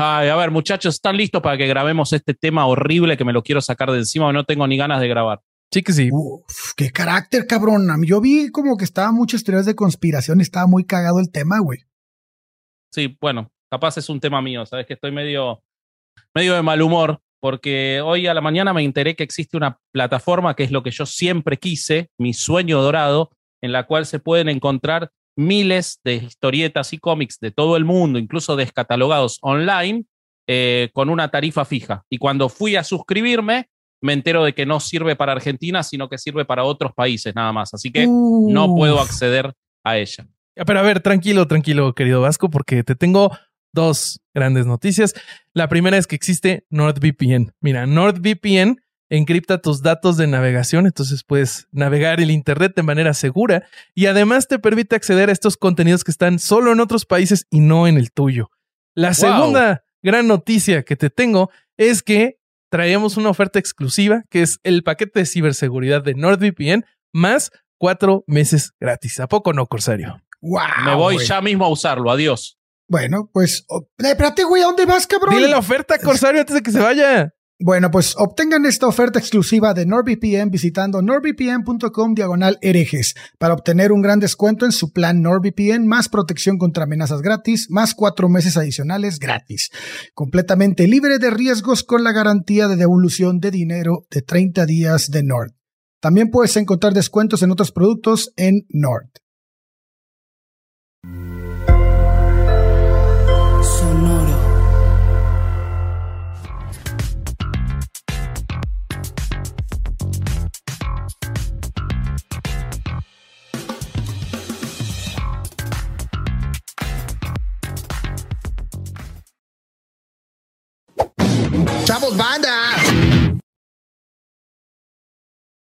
Ay, a ver, muchachos, ¿están listos para que grabemos este tema horrible que me lo quiero sacar de encima o no tengo ni ganas de grabar? Sí que sí. Uf, qué carácter, cabrón. Yo vi como que estaba muchas teorías de conspiración y estaba muy cagado el tema, güey. Sí, bueno, capaz es un tema mío, sabes que estoy medio, medio de mal humor porque hoy a la mañana me enteré que existe una plataforma que es lo que yo siempre quise, mi sueño dorado, en la cual se pueden encontrar miles de historietas y cómics de todo el mundo, incluso descatalogados online, eh, con una tarifa fija. Y cuando fui a suscribirme, me entero de que no sirve para Argentina, sino que sirve para otros países nada más. Así que no puedo acceder a ella. Pero a ver, tranquilo, tranquilo, querido Vasco, porque te tengo dos grandes noticias. La primera es que existe NordVPN. Mira, NordVPN encripta tus datos de navegación, entonces puedes navegar el Internet de manera segura y además te permite acceder a estos contenidos que están solo en otros países y no en el tuyo. La segunda gran noticia que te tengo es que traemos una oferta exclusiva que es el paquete de ciberseguridad de NordVPN más cuatro meses gratis. ¿A poco no, Corsario? Me voy ya mismo a usarlo. Adiós. Bueno, pues, eh, espérate, güey, ¿a dónde vas, cabrón? Dile la oferta, Corsario, antes de que se vaya. Bueno, pues obtengan esta oferta exclusiva de NordVPN visitando nordvpn.com diagonal herejes para obtener un gran descuento en su plan NordVPN más protección contra amenazas gratis, más cuatro meses adicionales gratis. Completamente libre de riesgos con la garantía de devolución de dinero de 30 días de Nord. También puedes encontrar descuentos en otros productos en Nord. Banda!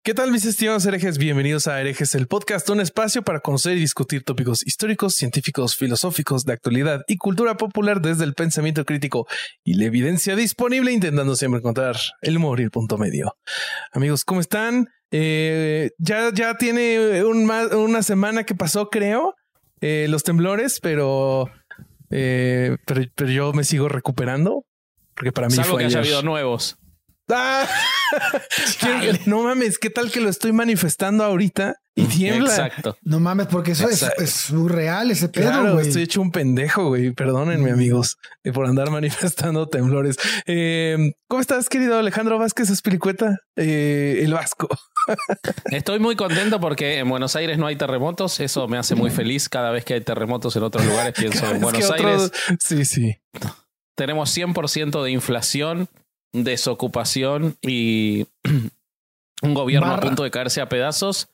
¿Qué tal mis estimados herejes? Bienvenidos a Herejes, el podcast, un espacio para conocer y discutir tópicos históricos, científicos, filosóficos, de actualidad y cultura popular desde el pensamiento crítico y la evidencia disponible, intentando siempre encontrar el humor y el punto medio. Amigos, ¿cómo están? Eh, ya, ya tiene una semana que pasó, creo, eh, los temblores, pero, eh, pero, pero yo me sigo recuperando. Porque para mí Salvo fue que ayer. haya habido nuevos. ¡Ah! no mames, ¿qué tal que lo estoy manifestando ahorita y tiembla? Exacto. No mames, porque eso es, es surreal ese pedo, Claro, estoy hecho un pendejo, güey. Perdónenme, amigos, eh, por andar manifestando temblores. Eh, ¿Cómo estás, querido Alejandro Vázquez Espiricueta? Eh, el Vasco. Estoy muy contento porque en Buenos Aires no hay terremotos. Eso me hace muy feliz. Cada vez que hay terremotos en otros lugares, pienso en Buenos otro- Aires. Sí, sí. Tenemos 100% de inflación, desocupación y un gobierno a punto de caerse a pedazos.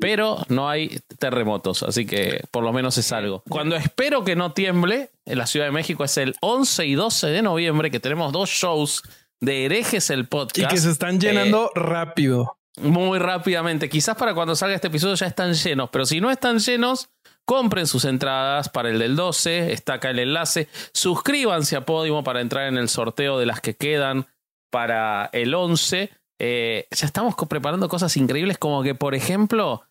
Pero no hay terremotos, así que por lo menos es algo. Cuando espero que no tiemble, en la Ciudad de México es el 11 y 12 de noviembre, que tenemos dos shows de herejes el Y podcast. que se están llenando rápido. muy rápidamente. Quizás para cuando salga este episodio ya están llenos, pero si no están llenos, compren sus entradas para el del 12, está acá el enlace. Suscríbanse a Podimo para entrar en el sorteo de las que quedan para el 11. Eh, ya estamos preparando cosas increíbles como que, por ejemplo,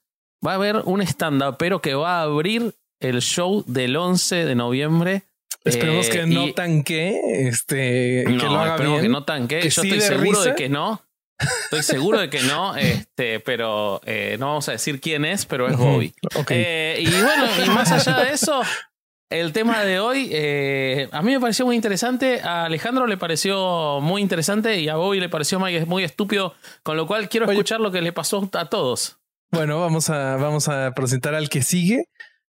va a haber un stand-up, pero que va a abrir el show del 11 de noviembre. Esperemos Eh, que no y- tanque, este, que no, lo haga esperemos bien. que no tanque. Que Yo sí estoy seguro risa. de que no. Estoy seguro de que no, este, pero eh, no vamos a decir quién es, pero es Bobby. ok. Eh, y bueno, y más allá de eso, el tema de hoy eh, a mí me pareció muy interesante, a Alejandro le pareció muy interesante y a Bobby le pareció muy, estúpido, con lo cual quiero Oye. escuchar lo que le pasó a todos. Bueno, vamos a, vamos a presentar al que sigue,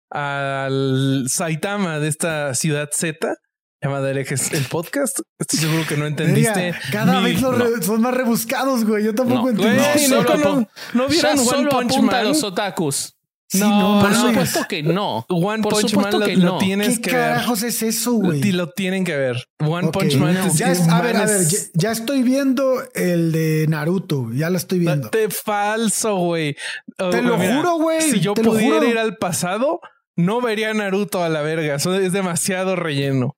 al Saitama de esta ciudad Z, llamada Herejes el podcast. Estoy seguro que no entendiste. Cada mi- vez no. son más rebuscados, güey. Yo tampoco No, entiendo. Güey, No, no, solo ¿no Ya vieron One solo Punch apunta a los otakus. Sí, No, no, Por supuesto que no. One Por Punch Man que lo, no. lo tienes ¿Qué que ver. carajos es eso, güey? Y lo tienen que ver. One Punch Man no. es Ya es- a ver, a ver, ya, ya estoy viendo el de Naruto. Ya lo estoy viendo. Te falso, güey. Te lo mira, juro, güey, Si yo pudiera ir al pasado, no vería Naruto a la verga. Eso es demasiado relleno.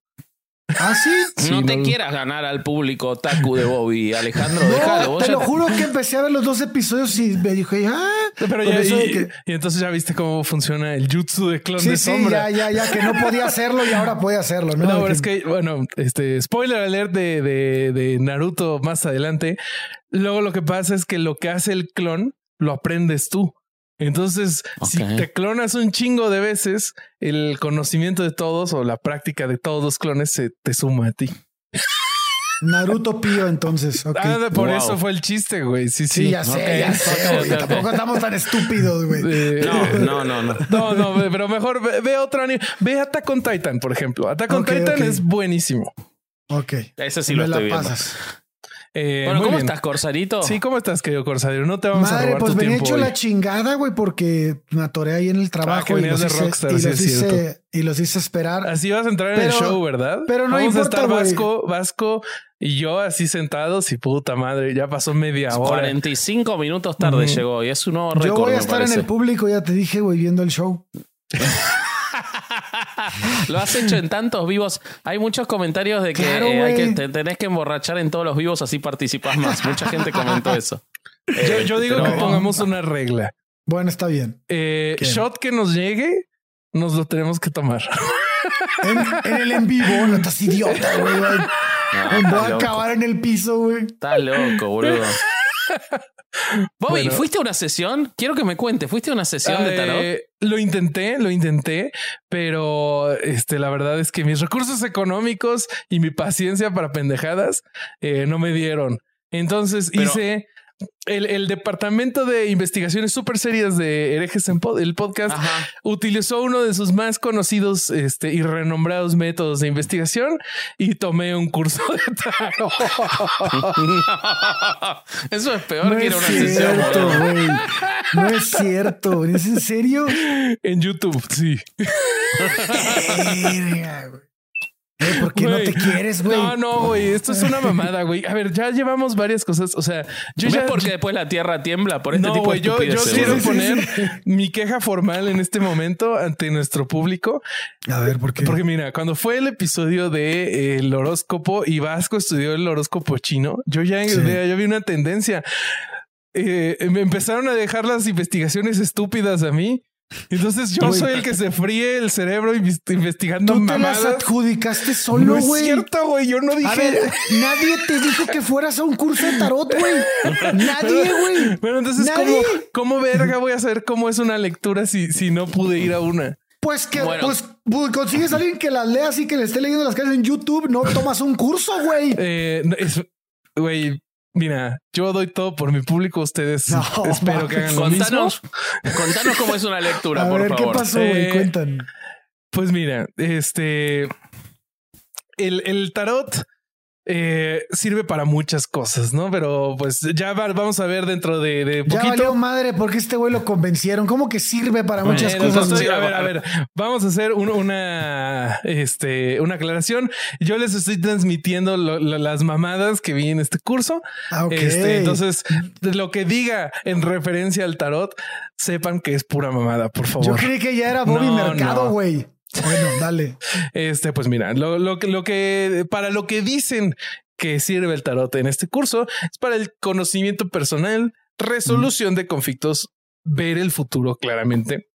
¿Ah, sí? no te no- quieras ganar al público Taku de Bobby, Alejandro, déjalo. No, vos te lo juro que empecé a ver los dos episodios y me dije, ah, Pero ya, eso de y, que- y entonces ya viste cómo funciona el jutsu de clon Sí, de sí, sombra. ya, ya, ya, que no podía hacerlo y ahora puede hacerlo, ¿no? No, pero es que, bueno, este spoiler alert de, de, de Naruto más adelante. Luego lo que pasa es que lo que hace el clon lo aprendes tú. Entonces, si te clonas un chingo de veces, el conocimiento de todos o la práctica de todos los clones se te suma a ti. Naruto Pío, entonces. ok. Ah, por Wow. eso fue el chiste, güey. Sí, sí. sí, ya sé, ya sé. güey. Tampoco estamos tan estúpidos, güey. Eh, No, no, no, no. No, no, pero mejor ve, ve otro anime. Ve Attack on Titan, por ejemplo. Attack on Titan es buenísimo. Ok. Ese sí me lo la estoy viendo. pasas. Eh, Bueno, muy ¿cómo bien. estás, Corsarito? Sí, ¿cómo estás, querido Corsario? No te vamos a Madre, robar pues tu venía hecho hoy. la chingada, güey, porque me atoré ahí en el trabajo que y, los de hice, Rockstar, y, los hice, y los hice esperar. Así vas a entrar en el show, ¿verdad? pero no Vamos importa, a estar. Vasco, Vasco y yo así sentados y puta madre, ya pasó media hora. 45 minutos tarde llegó y es un nuevo Yo voy a estar en el público, ya te dije, güey, viendo el show. Lo has hecho en tantos vivos. Hay muchos comentarios de que, Claro, eh, hay que te tenés que emborrachar en todos los vivos, así participás más. Mucha gente comentó eso. Yo, Eh, yo digo pero- que pongamos una regla. Bueno, está bien. Eh, shot que nos llegue, nos lo tenemos que tomar. En, en el en vivo, no estás idiota, güey. No, voy a loco. acabar en el piso, güey. Está loco, boludo. Bobby, Bueno. ¿fuiste a una sesión? Quiero que me cuente. ¿Fuiste a una sesión de tarot? Eh, lo intenté, lo intenté, pero este, la verdad es que mis recursos económicos y mi paciencia para pendejadas eh, no me dieron. Entonces Pero- hice el, el departamento de investigaciones súper serias de herejes en pod- el podcast. Ajá. Utilizó uno de sus más conocidos este, y renombrados métodos de investigación y tomé un curso de tarot. Eso es peor No que ir a es una sesión. cierto, güey. No es cierto. ¿Es en serio? en YouTube, sí. Güey. ¿Por qué no te quieres, güey? No, no, güey. Esto es una mamada, güey. A ver, ya llevamos varias cosas. O sea, yo ¿Ves ya. por qué después la tierra tiembla? Por este no, tipo güey, de yo, yo quiero poner mi queja formal en este momento ante nuestro público. A ver, ¿por qué? Porque mira, cuando fue el episodio de eh, el horóscopo y Vasco estudió el horóscopo chino, yo ya, Sí. ya, ya vi una tendencia. Eh, me empezaron a dejar las investigaciones estúpidas a mí. Entonces yo Güey. soy el que se fríe el cerebro inves- investigando Tú te las mamadas. adjudicaste solo, no es güey. cierto, güey. Yo no dije. A ver, nadie te dijo que fueras a un curso de tarot, güey. Nadie, güey. Bueno, entonces, ¿cómo, Nadie. ¿cómo verga voy a saber cómo es una lectura si, si no pude ir a una? Pues que Bueno. pues, pues, consigues a alguien que las lea así que le esté leyendo las clases en YouTube, no tomas un curso, güey. Eh, es- Güey, mira, yo doy todo por mi público. Ustedes No, espero que hagan lo mismo. Contanos, contanos cómo es una lectura, A por ver, favor. ¿qué pasó, güey? Eh, Cuentan. Pues mira, este. El, el tarot eh, sirve para muchas cosas, ¿no? Pero pues ya va- vamos a ver dentro de, de Ya poquito. valió madre porque este güey lo convencieron. ¿Cómo que sirve para muchas Bueno, cosas? entonces, güey? a ver, a ver, vamos a hacer un- una, este, una aclaración. Yo les estoy transmitiendo lo- lo- las mamadas que vi en este curso. Ah, ok. Este, entonces, lo que diga en referencia al tarot, sepan que es pura mamada, por Yo favor. creí que ya era Bobby No, Mercado, no. Bueno, dale. Este, pues mira, lo, lo que, lo que, para lo que dicen que sirve el tarot en este curso es para el conocimiento personal, resolución de conflictos, ver el futuro claramente.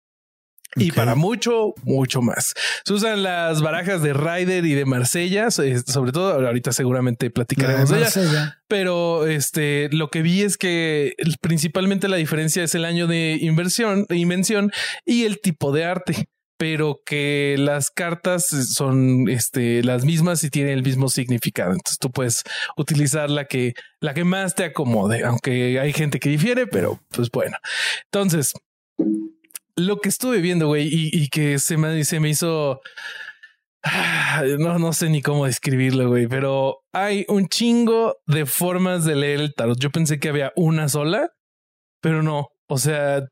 Y para mucho, mucho más. Se usan las barajas de Ryder y de Marsella, eh, sobre todo ahorita seguramente platicaremos de ellas. Marsella. Pero este, lo que vi es que principalmente la diferencia es el año de inversión, de invención y el tipo de arte. Pero que las cartas son este, las mismas y tienen el mismo significado. Entonces tú puedes utilizar la que, la que más te acomode, aunque hay gente que difiere, pero pues bueno. Entonces, lo que estuve viendo, güey, y, que se me, se me hizo Ah, No, no sé ni cómo describirlo, güey, pero hay un chingo de formas de leer el tarot. Yo pensé que había una sola, pero no. O sea,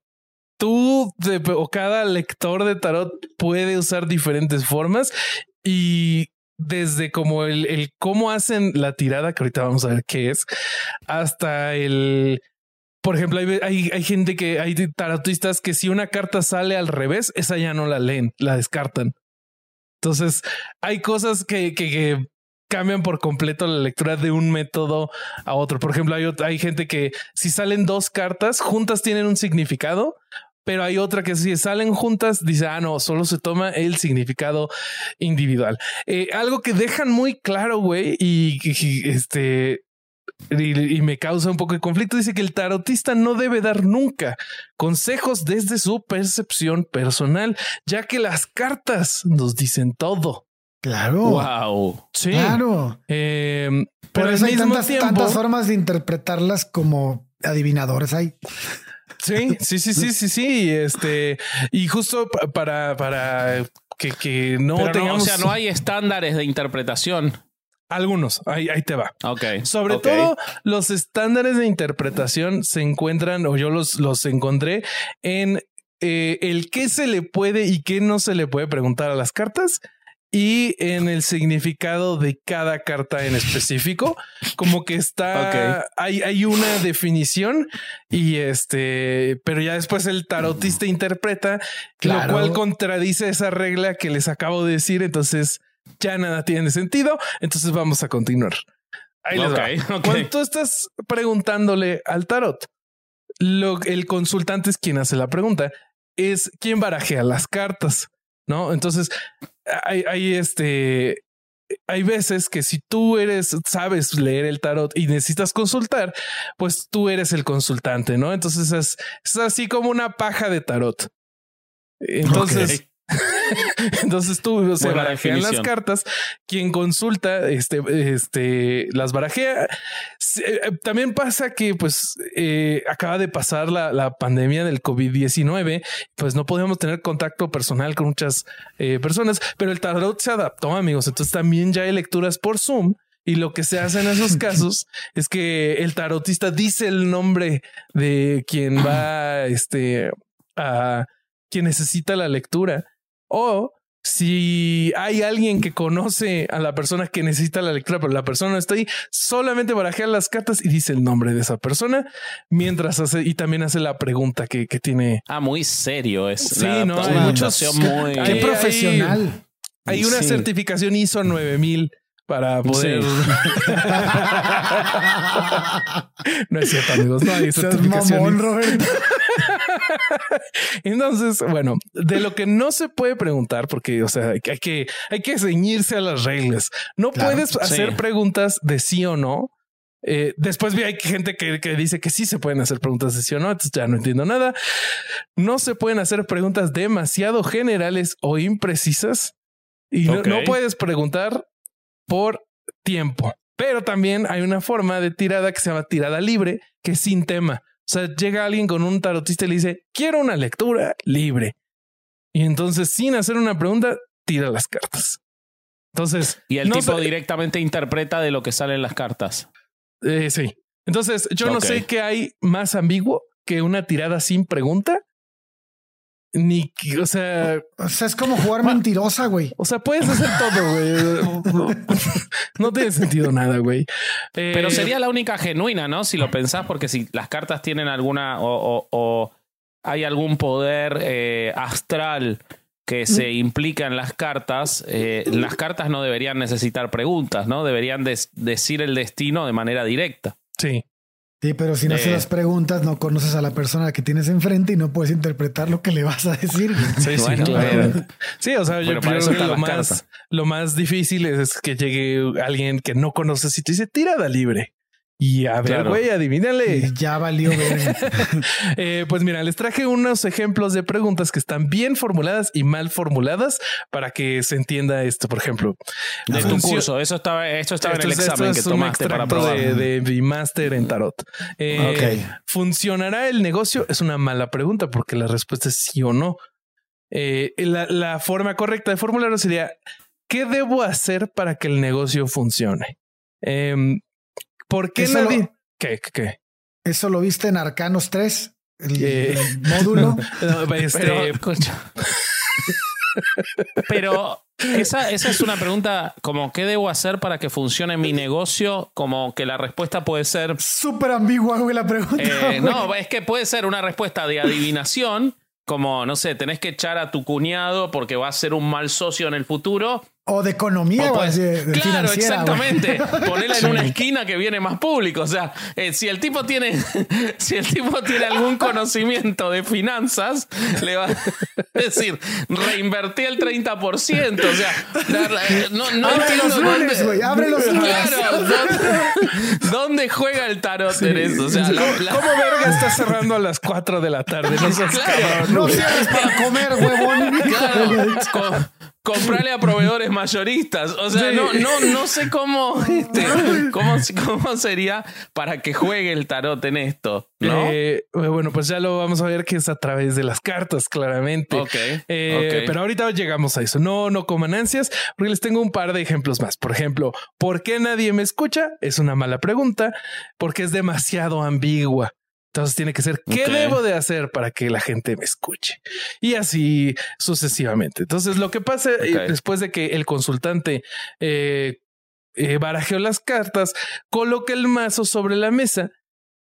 tú o cada lector de tarot puede usar diferentes formas y desde como el, el cómo hacen la tirada, que ahorita vamos a ver qué es, hasta el por ejemplo, hay, hay, hay gente que hay tarotistas que si una carta sale al revés, esa ya no la leen, la descartan. Entonces, hay cosas que, que, que cambian por completo la lectura de un método a otro. Por ejemplo, hay, hay gente que si salen dos cartas juntas tienen un significado, pero hay otra que si salen juntas dice, ah, no, solo se toma el significado individual. Eh, algo que dejan muy claro, güey, y, y, este... Y, y me causa un poco de conflicto. Dice que el tarotista no debe dar nunca consejos desde su percepción personal, ya que las cartas nos dicen todo. Claro. Wow. Sí. Claro. Eh, Por pero eso hay mismo tantas, tiempo, tantas formas de interpretarlas como adivinadores hay. Sí, sí, sí, sí, sí, sí. Este, y justo pa- para, para que, que no Pero no, o tengamos sea, no hay estándares de interpretación. algunos. Ahí, ahí te va. Ok. Sobre todo, los estándares de interpretación se encuentran, o yo los, los encontré en eh, el qué se le puede y qué no se le puede preguntar a las cartas y en el significado de cada carta en específico. Como que está, hay, hay una definición y este, pero ya después el tarotista interpreta, Claro. lo cual contradice esa regla que les acabo de decir. Entonces ya nada tiene sentido. Entonces vamos a continuar. Ahí les va. Cuando tú estás preguntándole al tarot, lo, el consultante es quien hace la pregunta, es quien barajea las cartas, ¿no? Entonces, hay, hay este. Hay veces que si tú eres, sabes leer el tarot y necesitas consultar, pues tú eres el consultante, ¿no? Entonces es, es así como una paja de tarot. Entonces, entonces tú se Buena barajean las cartas. Quien consulta, este, este, las barajea. Se- eh, También pasa que, pues, eh, acaba de pasar la, la pandemia del COVID-19, pues no podíamos tener contacto personal con muchas eh, personas, pero el tarot se adaptó, amigos. Entonces también ya hay lecturas por Zoom. Y lo que se hace en esos casos es que el tarotista dice el nombre de quien va, este, a quien necesita la lectura. O si hay alguien que conoce a la persona que necesita la lectura, pero la persona no está ahí, solamente barajea las cartas y dice el nombre de esa persona mientras hace y también hace la pregunta que, que tiene. Ah, muy serio es. Sí, la no, hay muchos- muy. Qué profesional. Hay una Sí. certificación ISO 9000 para poder. Sí. no es cierto, amigos. No hay certificación mamón, ISO. Roberto. Entonces, bueno, de lo que no se puede preguntar, porque, o sea, hay que, hay que ceñirse a las reglas. No Claro, puedes hacer sí. preguntas de sí o no. Eh, después vi hay gente que, que dice que sí se pueden hacer preguntas de sí o no, entonces ya no entiendo nada. No se pueden hacer preguntas demasiado generales o imprecisas y no- puedes preguntar por tiempo. Pero también hay una forma de tirada que se llama tirada libre, que es sin tema. O sea, llega alguien con un tarotista y le dice, quiero una lectura libre. Y entonces, sin hacer una pregunta, tira las cartas. Entonces, Y el no tipo sé- directamente interpreta de lo que sale en las cartas. eh, sí. Entonces, yo no sé qué hay más ambiguo que una tirada sin pregunta. Ni, o sea, O sea, es como jugar mentirosa, güey. o sea, puedes hacer todo, güey. No tiene sentido nada, güey. Eh, Pero sería la única genuina, ¿no? Si lo pensás, porque si las cartas tienen alguna o, o- o hay algún poder eh, astral que se implica en las cartas, eh, las cartas no deberían necesitar preguntas, ¿no? Deberían des- decir el destino de manera directa. Sí. Sí, pero si no Eh. se las preguntas, no conoces a la persona que tienes enfrente y no puedes interpretar lo que le vas a decir. Sí, sí, Bueno, claro. Sí, o sea, yo, Bueno, creo que lo más, lo más difícil es, es que llegue alguien que no conoces y te dice tirada libre. Y a ver, Claro. güey, adivínale. Y ya valió ver. Eh, pues mira, les traje unos ejemplos de preguntas que están bien formuladas y mal formuladas para que se entienda esto. Por ejemplo, De tu curso, eso estaba, esto estaba Esto en es- el esto examen que es un tomaste para extracto probar. de, de mi máster en tarot. Eh, Ok. ¿Funcionará el negocio? Es una mala pregunta porque la respuesta es sí o no. Eh, la, la forma correcta de formularlo sería ¿qué debo hacer para que el negocio funcione? Em, ¿Por qué Eso lo- nadie? ¿Qué? ¿Qué? qué? Eso lo viste en Arcanos 3, el, Eh. el módulo. No, este, Pero, escucha. Pero esa, esa es una pregunta como ¿qué debo hacer para que funcione mi negocio? Como que la respuesta puede ser Súper ambigua, güey, la pregunta. eh, no, es que puede ser una respuesta de adivinación, como, no sé, tenés que echar a tu cuñado porque va a ser un mal socio en el futuro O de economía O o, puedes- de, de claro, exactamente. Ponela en una esquina que viene más público. O sea, eh, si el tipo tiene, si el tipo tiene algún conocimiento de finanzas, le va a decir, reinvertí el 30%. O sea, la- la- no, no Abre entiendo los lunes, dónde- güey, abre los lunes. Claro, ¿dónde, dónde juega el tarot en eso? O sea, la- la- ¿Cómo verga está cerrando a las 4 de la tarde? No seas Claro. cabrón. No cierres para comer, huevón. Claro, co- comprarle a proveedores mayoristas. O sea, Sí. no, no, no sé cómo, este, cómo, cómo sería para que juegue el tarot en esto, ¿no? Eh, bueno, pues ya lo vamos a ver que es a través de las cartas, claramente. Ok, Eh, ok. Pero ahorita llegamos a eso. No, no coman ansias, porque les tengo un par de ejemplos más. Por ejemplo, ¿por qué nadie me escucha? Es una mala pregunta, porque es demasiado ambigua. Entonces tiene que ser qué debo de hacer para que la gente me escuche y así sucesivamente. Entonces lo que pasa eh, después de que el consultante eh, eh, barajeó las cartas, coloca el mazo sobre la mesa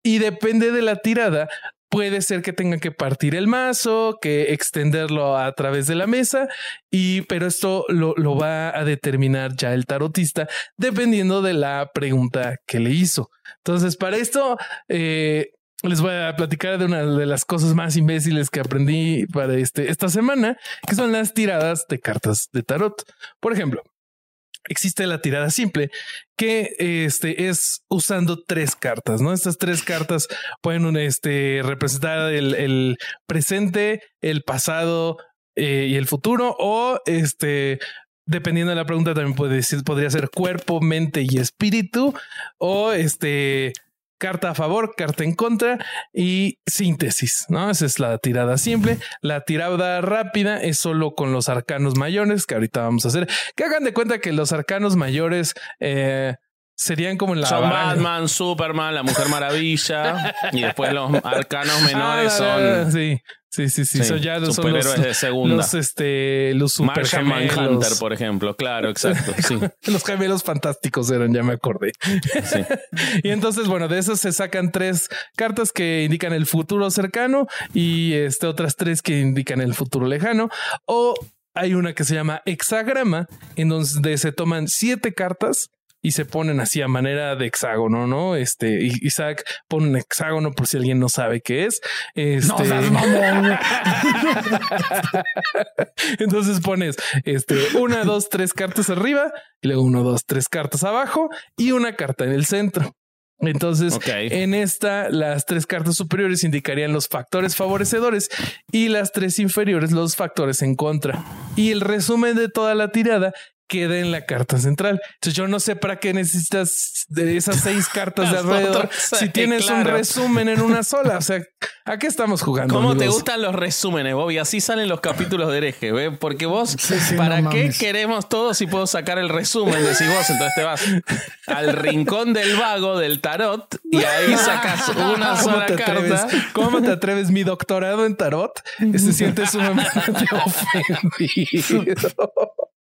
y depende de la tirada. Puede ser que tenga que partir el mazo, que extenderlo a través de la mesa, y pero esto lo, lo va a determinar ya el tarotista dependiendo de la pregunta que le hizo. Entonces, para esto, eh, les voy a platicar de una de las cosas más imbéciles que aprendí para este, esta semana, que son las tiradas de cartas de tarot. Por ejemplo, existe la tirada simple que este es usando tres cartas, ¿no? Estas tres cartas pueden este, representar el, presente, el pasado eh, y el futuro o este dependiendo de la pregunta también puede decir podría ser cuerpo, mente y espíritu o este carta a favor, carta en contra y síntesis, ¿no? Esa es la tirada simple. La tirada rápida es solo con los arcanos mayores, que ahorita vamos a hacer. Que hagan de cuenta que los arcanos mayores eh, serían como en la son. Batman, Superman, la Mujer Maravilla y después los arcanos menores Ah, son sí, sí, sí, sí, sí, son ya los, son superhéroes los, de segunda. los, este, los super Martian. Manhunter, por ejemplo. Claro, exacto. Sí, Los gemelos fantásticos eran, ya me acordé. sí. Y entonces, bueno, de esos se sacan tres cartas que indican el futuro cercano y este, otras tres que indican el futuro lejano. O hay una que se llama hexagrama, en donde se toman siete cartas y se ponen así a manera de hexágono, ¿no? Este, Isaac pone un hexágono por si alguien no sabe qué es. Este, No entonces pones este una, dos, tres cartas arriba y luego uno, dos, tres cartas abajo y una carta en el centro. Entonces, en esta, las tres cartas superiores indicarían los factores favorecedores y las tres inferiores los factores en contra. Y el resumen de toda la tirada queda en la carta central. Entonces yo no sé para qué necesitas de esas seis cartas de alrededor si tienes un resumen en una sola. O sea, ¿a qué estamos jugando? ¿Cómo te gustan los resúmenes, Bobby? Así salen los capítulos de hereje, ¿ve? Porque vos, Sí, sí, ¿para no qué queremos todo si puedo sacar el resumen? Decís vos, entonces te vas al rincón del vago del tarot y ahí sacas una ¿Cómo sola atreves? carta. ¿Cómo te atreves? Mi doctorado en tarot se siente sumamente ofendido.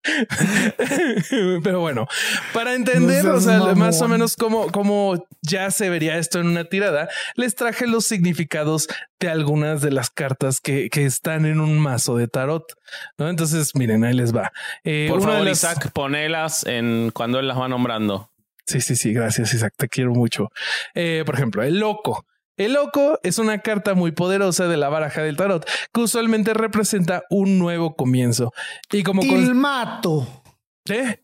Pero bueno, para entender, No o sea, mamón. más o menos cómo, cómo ya se vería esto en una tirada, les traje los significados de algunas de las cartas que, que están en un mazo de tarot. ¿no? Entonces, miren, ahí les va. Eh, Por favor, las- Isaac, ponelas en cuando él las va nombrando. Sí, sí, sí, gracias, Isaac, te quiero mucho. Eh, por ejemplo, el loco. El loco es una carta muy poderosa de la baraja del tarot que usualmente representa un nuevo comienzo. Y como Ilmato. ¿Eh?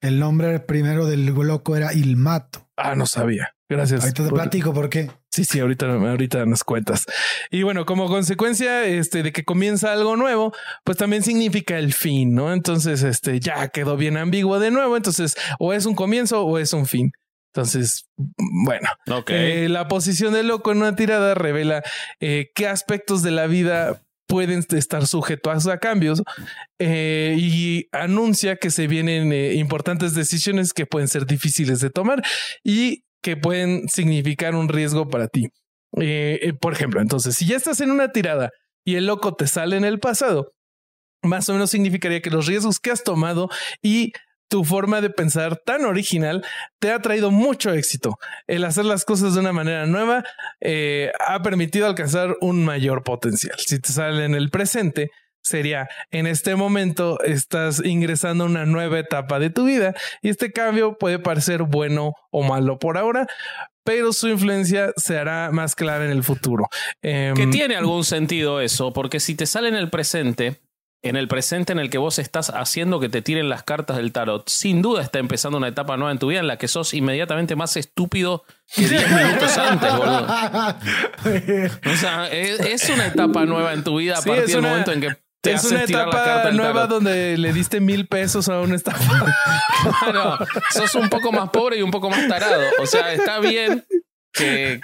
El nombre primero del loco era Ilmato. Ah, no sabía. Gracias. Ahorita te por- platico por qué. Sí, sí, ahorita, ahorita nos cuentas. Y bueno, como consecuencia este, de que comienza algo nuevo, pues también significa el fin, ¿no? Entonces, este ya quedó bien ambiguo de nuevo. Entonces, o es un comienzo o es un fin. Entonces, bueno. Eh, la posición del loco en una tirada revela eh, qué aspectos de la vida pueden estar sujetos a cambios eh, y anuncia que se vienen importantes decisiones que pueden ser difíciles de tomar y que pueden significar un riesgo para ti. Por ejemplo, entonces, si ya estás en una tirada y el loco te sale en el pasado, más o menos significaría que los riesgos que has tomado y tu forma de pensar tan original te ha traído mucho éxito. El hacer las cosas de una manera nueva eh, ha permitido alcanzar un mayor potencial. Si te sale en el presente, sería en este momento estás ingresando a una nueva etapa de tu vida y este cambio puede parecer bueno o malo por ahora, pero su influencia se hará más clara en el futuro. Em, que tiene algún sentido eso, porque si te sale en el presente, en el presente en el que vos estás haciendo que te tiren las cartas del tarot, sin duda está empezando una etapa nueva en tu vida en la que sos inmediatamente más estúpido que 10 minutos antes, boludo. O sea, es, una etapa nueva en tu vida a partir del momento en que te es una etapa nueva donde le diste mil pesos a un estafa. claro, sos un poco más pobre y un poco más tarado. O sea, está bien que,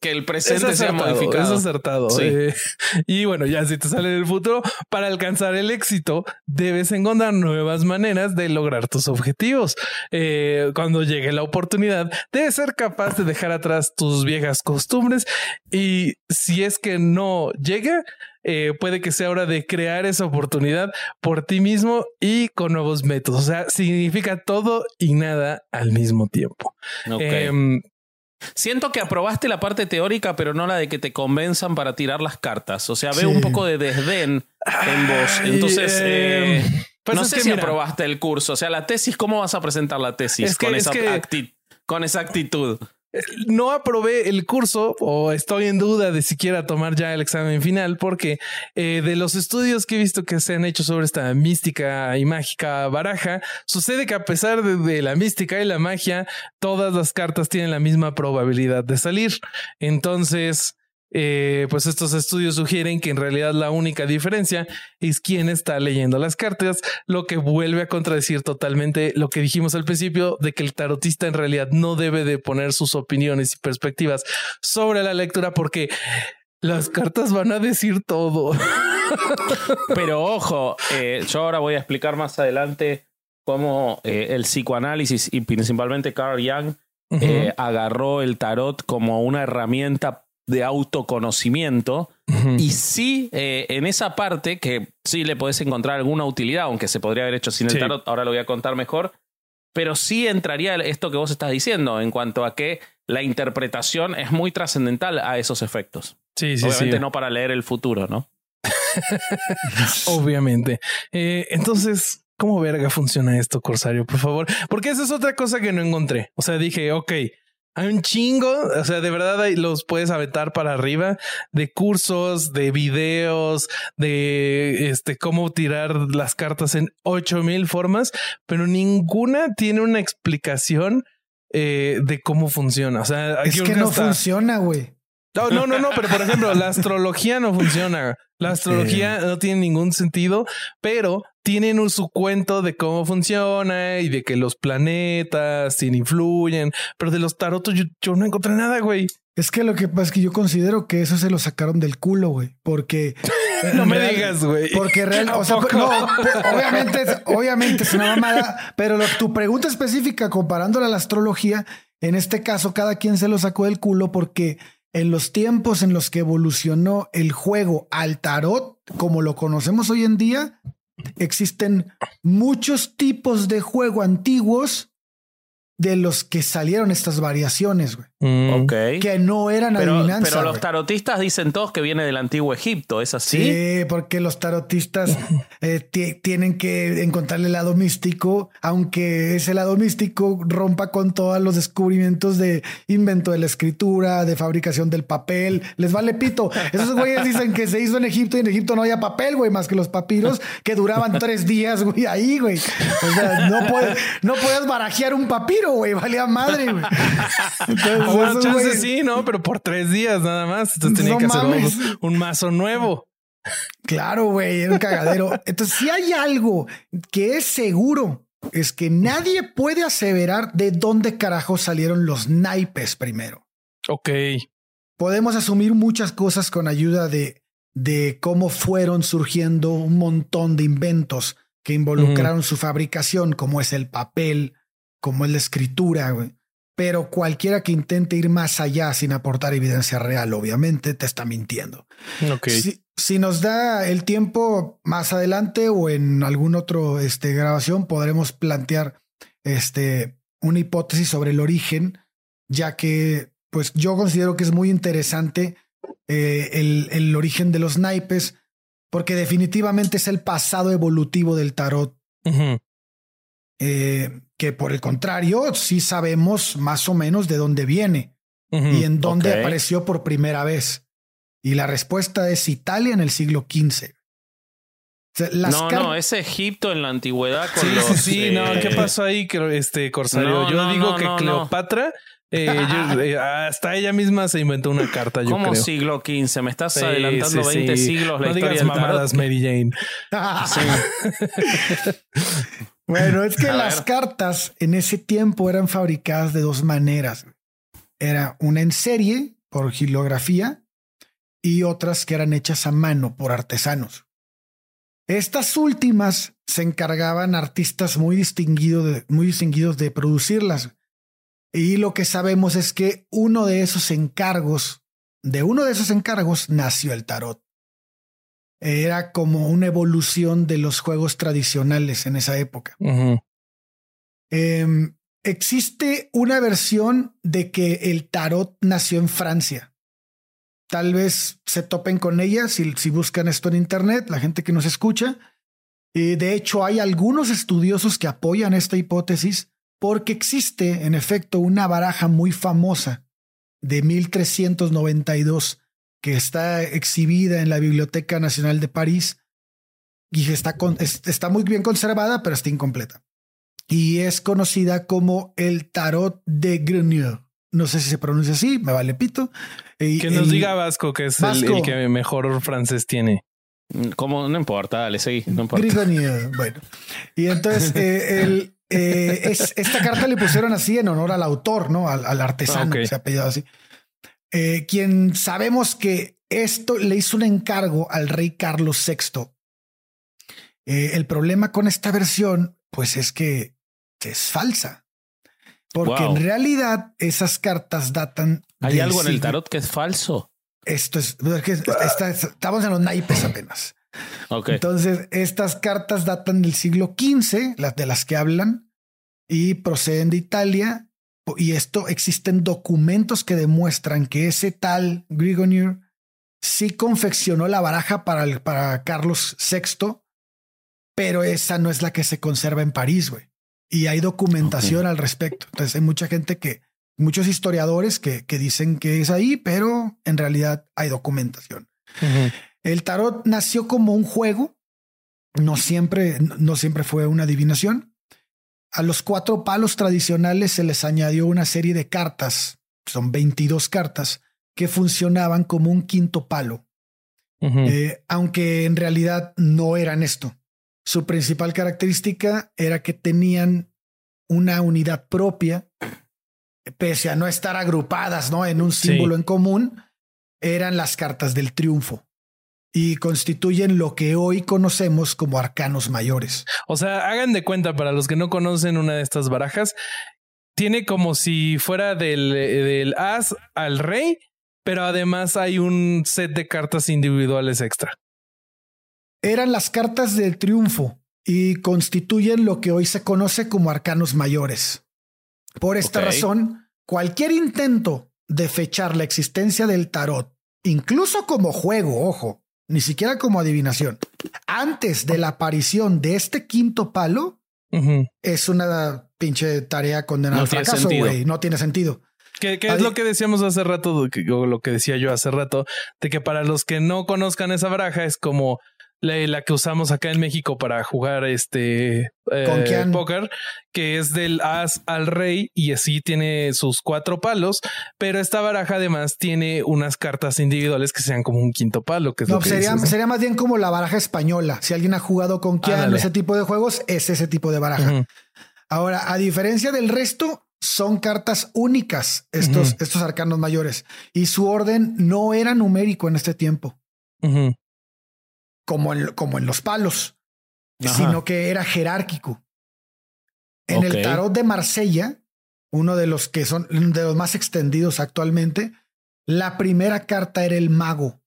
que, el presente sea modificado. Es acertado. Eh. y bueno, ya si te sale en el futuro, para alcanzar el éxito, debes encontrar nuevas maneras de lograr tus objetivos. Eh, cuando llegue la oportunidad, debes ser capaz de dejar atrás tus viejas costumbres y si es que no llega, eh, puede que sea hora de crear esa oportunidad por ti mismo y con nuevos métodos. O sea, significa todo y nada al mismo tiempo. Em, Siento que aprobaste la parte teórica, pero no la de que te convenzan para tirar las cartas. O sea, veo un poco de desdén en vos. Entonces, em, eh, pues no sé si aprobaste el curso. O sea, la tesis, ¿cómo vas a presentar la tesis con, esa con esa actitud? No aprobé el curso o estoy en duda de siquiera tomar ya el examen final porque eh, de los estudios que he visto que se han hecho sobre esta mística y mágica baraja, sucede que a pesar de, la mística y la magia, todas las cartas tienen la misma probabilidad de salir. Entonces, eh, pues estos estudios sugieren que en realidad la única diferencia es quién está leyendo las cartas, lo que vuelve a contradecir totalmente lo que dijimos al principio de que el tarotista en realidad no debe de poner sus opiniones y perspectivas sobre la lectura porque las cartas van a decir todo. Pero ojo, eh, yo ahora voy a explicar más adelante cómo eh, el psicoanálisis y principalmente Carl Jung agarró el tarot como una herramienta de autoconocimiento. Y sí, eh, en esa parte, que sí le podés encontrar alguna utilidad, aunque se podría haber hecho sin el tarot, ahora lo voy a contar mejor, pero sí entraría esto que vos estás diciendo en cuanto a que la interpretación es muy trascendental a esos efectos. Sí, sí, Obviamente no para leer el futuro, ¿no? Obviamente. Eh, entonces, ¿cómo verga funciona esto, Corsario? Por favor. Porque esa es otra cosa que no encontré. O sea, dije, ok, hay un chingo, o sea, de verdad los puedes aventar para arriba de cursos, de videos, de este cómo tirar las cartas en ocho mil formas, pero ninguna tiene una explicación eh, de cómo funciona. O sea, es que no funciona, güey. No, no, no, no, pero por ejemplo, la astrología no funciona. La astrología no tiene ningún sentido, pero tienen su cuento de cómo funciona y de que los planetas influyen, pero de los tarotos yo, no encontré nada, güey. Es que lo que pasa es que yo considero que eso se lo sacaron del culo, güey, porque no me digas, güey. Porque realmente, o sea, no, obviamente, obviamente es una mamada, pero tu pregunta específica comparándola a la astrología, en este caso cada quien se lo sacó del culo porque en los tiempos en los que evolucionó el juego al tarot, como lo conocemos hoy en día, existen muchos tipos de juego antiguos de los que salieron estas variaciones, güey. Mm. Que no eran pero, adivinanza. Pero los tarotistas dicen todos que viene del antiguo Egipto, ¿es así? Sí, porque los tarotistas eh, tienen que encontrarle el lado místico, aunque ese lado místico rompa con todos los descubrimientos de invento de la escritura, de fabricación del papel. Les vale pito. Esos güeyes dicen que se hizo en Egipto y en Egipto no había papel, güey, más que los papiros que duraban tres días, güey, ahí, güey. O sea, no puedes, no puedes barajear un papiro, güey, valía madre, güey. Entonces, bueno, chance sí, ¿no? Pero por tres días nada más. Entonces tenía que hacer un, mazo nuevo. Claro, güey, era un cagadero. Entonces, si hay algo que es seguro, es que nadie puede aseverar de dónde carajo salieron los naipes primero. Ok. Podemos asumir muchas cosas con ayuda de, de cómo fueron surgiendo un montón de inventos que involucraron su fabricación, como es el papel, como es la escritura, güey. Pero cualquiera que intente ir más allá sin aportar evidencia real, obviamente, te está mintiendo. Si, nos da el tiempo más adelante o en algún otro este, grabación, podremos plantear este, una hipótesis sobre el origen, ya que pues yo considero que es muy interesante eh, el, el origen de los naipes porque definitivamente es el pasado evolutivo del tarot. Ujú. Eh, que por el contrario, sí sabemos más o menos de dónde viene y en dónde apareció por primera vez. Y la respuesta es Italia en el siglo XV. Las no, no, es Egipto en la antigüedad con Sí, los, sí, sí, no, eh, ¿qué pasó ahí, este Corsario? No, yo no, digo no, que. Cleopatra, eh, yo- eh, hasta ella misma se inventó una carta, yo ¿Cómo creo. siglo XV? Me estás Sí, adelantando sí, 20 sí. siglos la no historia digas mamadas, Mary Jane. Bueno, es que A las ver. cartas en ese tiempo eran fabricadas de dos maneras. Era una en serie por gilografía y otras que eran hechas a mano por artesanos. Estas últimas se encargaban artistas muy de, muy distinguidos de producirlas. Y lo que sabemos es que uno de esos encargos, de uno de esos encargos nació el tarot. Era como una evolución de los juegos tradicionales en esa época. Em, existe una versión de que el tarot nació en Francia. Tal vez se topen con ella si, si buscan esto en internet, la gente que nos escucha. Y de hecho, hay algunos estudiosos que apoyan esta hipótesis porque existe, en efecto, una baraja muy famosa de 1392 que está exhibida en la Biblioteca Nacional de París y está, con- es- está muy bien conservada, pero está incompleta y es conocida como el tarot de Grenier. No sé si se pronuncia así, me vale pito. Y Que nos el- diga Vasco, que es el, Vasco. el que mejor francés tiene. ¿Cómo? No importa, dale, seguí. No importa. Grenier. Bueno, y entonces eh, el, eh, es, esta carta le pusieron así en honor al autor, no al, al artesano Ah, que se ha pedido así. Eh, quien sabemos que esto le hizo un encargo al rey Carlos VI. Eh, el problema con esta versión, pues es que es falsa. Porque Wow. en realidad esas cartas datan. ¿Hay algo en el tarot que es falso? Esto es, está- estamos en los naipes apenas. Ok. Entonces, estas cartas datan del siglo XV, las de las que hablan, y proceden de Italia. Y esto existen documentos que demuestran que ese tal Grigonier sí confeccionó la baraja para, el- para Carlos VI, pero esa no es la que se conserva en París, güey. Y hay documentación al respecto. Entonces hay mucha gente que, muchos historiadores que, que dicen que es ahí, pero en realidad hay documentación. El tarot nació como un juego, no siempre, no siempre fue una adivinación. A los cuatro palos tradicionales se les añadió una serie de cartas, son 22 cartas, que funcionaban como un quinto palo, eh, aunque en realidad no eran esto. Su principal característica era que tenían una unidad propia, pese a no estar agrupadas ¿no? en un Sí. símbolo en común, eran las cartas del triunfo y constituyen lo que hoy conocemos como arcanos mayores. O sea, hagan de cuenta para los que no conocen una de estas barajas, tiene como si fuera del, del as al rey, pero además hay un set de cartas individuales extra. Eran las cartas del triunfo y constituyen lo que hoy se conoce como arcanos mayores. Por esta razón, cualquier intento de fechar la existencia del tarot, incluso como juego, ojo, ni siquiera como adivinación, antes de la aparición de este quinto palo, es una pinche tarea condenada No al fracaso, güey. No tiene sentido. Que, que es lo que decíamos hace rato, o lo que decía yo hace rato, de que para los que no conozcan esa baraja es como la, la que usamos acá en México para jugar este eh, póker, que es del as al rey y así tiene sus cuatro palos, pero esta baraja además tiene unas cartas individuales que sean como un quinto palo, que es No, lo que sería, dices, ¿no? sería más bien como la baraja española. Si alguien ha jugado con Keanu, Ándale. ese tipo de juegos, es ese tipo de baraja. Ahora, a diferencia del resto, son cartas únicas, estos, estos arcanos mayores, y su orden no era numérico en este tiempo. Como en, como en los palos, Ajá. sino que era jerárquico. En el tarot de Marsella, uno de los que son de los más extendidos actualmente, la primera carta era el mago,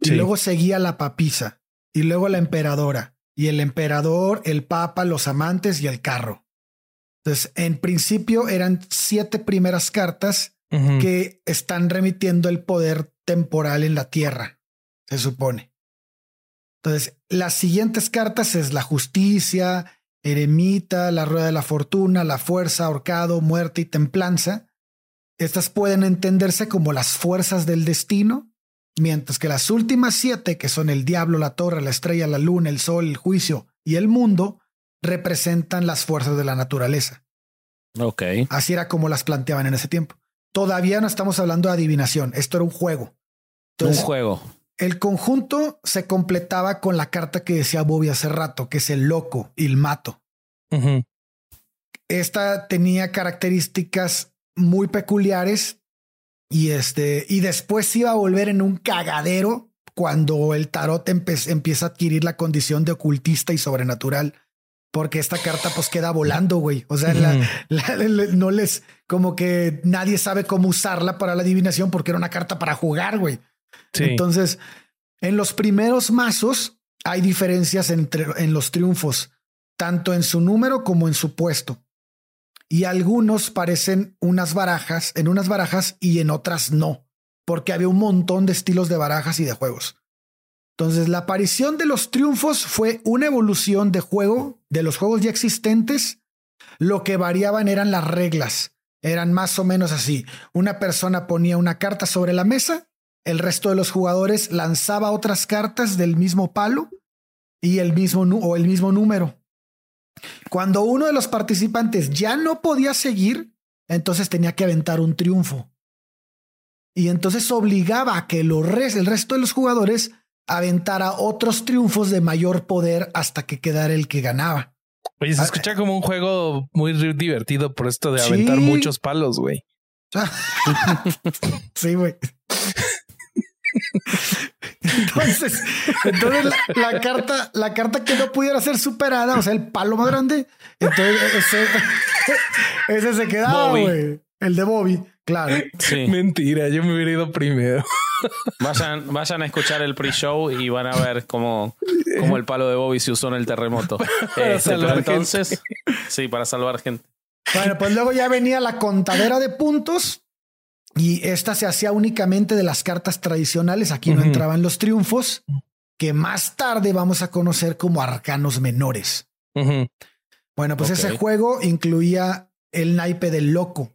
y luego seguía la papisa, y luego la emperadora, y el emperador, el papa, los amantes y el carro. Entonces, en principio eran siete primeras cartas que están remitiendo el poder temporal en la tierra, se supone. Entonces, las siguientes cartas es la justicia, eremita, la rueda de la fortuna, la fuerza, ahorcado, muerte y templanza. Estas pueden entenderse como las fuerzas del destino, mientras que las últimas siete, que son el diablo, la torre, la estrella, la luna, el sol, el juicio y el mundo, representan las fuerzas de la naturaleza. Ok. Así era como las planteaban en ese tiempo. Todavía no estamos hablando de adivinación. Esto era un juego. Entonces, un juego. El conjunto se completaba con la carta que decía Bobby hace rato, que es el loco, el mato. Esta tenía características muy peculiares y este, y después se iba a volver en un cagadero cuando el tarot empieza a adquirir la condición de ocultista y sobrenatural. Porque esta carta pues queda volando, güey. O sea, la- Ujú. la- la- no les como que nadie sabe cómo usarla para la adivinación porque era una carta para jugar, güey. Entonces, en los primeros mazos hay diferencias entre en los triunfos, tanto en su número como en su puesto. Y algunos parecen unas barajas, en unas barajas y en otras no, porque había un montón de estilos de barajas y de juegos. Entonces, la aparición de los triunfos fue una evolución de juego de los juegos ya existentes. Lo que variaban eran las reglas. Eran más o menos así. Una persona ponía una carta sobre la mesa, el resto de los jugadores lanzaba otras cartas del mismo palo y el mismo o el mismo número. Cuando uno de los participantes ya no podía seguir, entonces tenía que aventar un triunfo. Y entonces obligaba a que res- el resto de los jugadores aventara otros triunfos de mayor poder hasta que quedara el que ganaba. Oye, se Ah, escucha como un juego muy divertido por esto de Sí. aventar muchos palos, güey. sí, güey. Entonces, entonces la, la carta, la carta que no pudiera ser superada, o sea, el palo más grande, entonces ese, ese se quedaba, Bobby. güey. El de Bobby, claro. Sí. Mentira, yo me hubiera ido primero. Vayan, vayan a escuchar el pre-show y van a ver cómo, cómo el palo de Bobby se usó en el terremoto. Este, salvar pero entonces, sí, para salvar gente. Bueno, pues luego ya venía la contadera de puntos y esta se hacía únicamente de las cartas tradicionales. Aquí no entraban los triunfos, que más tarde vamos a conocer como arcanos menores. Bueno, pues ese juego incluía el naipe del loco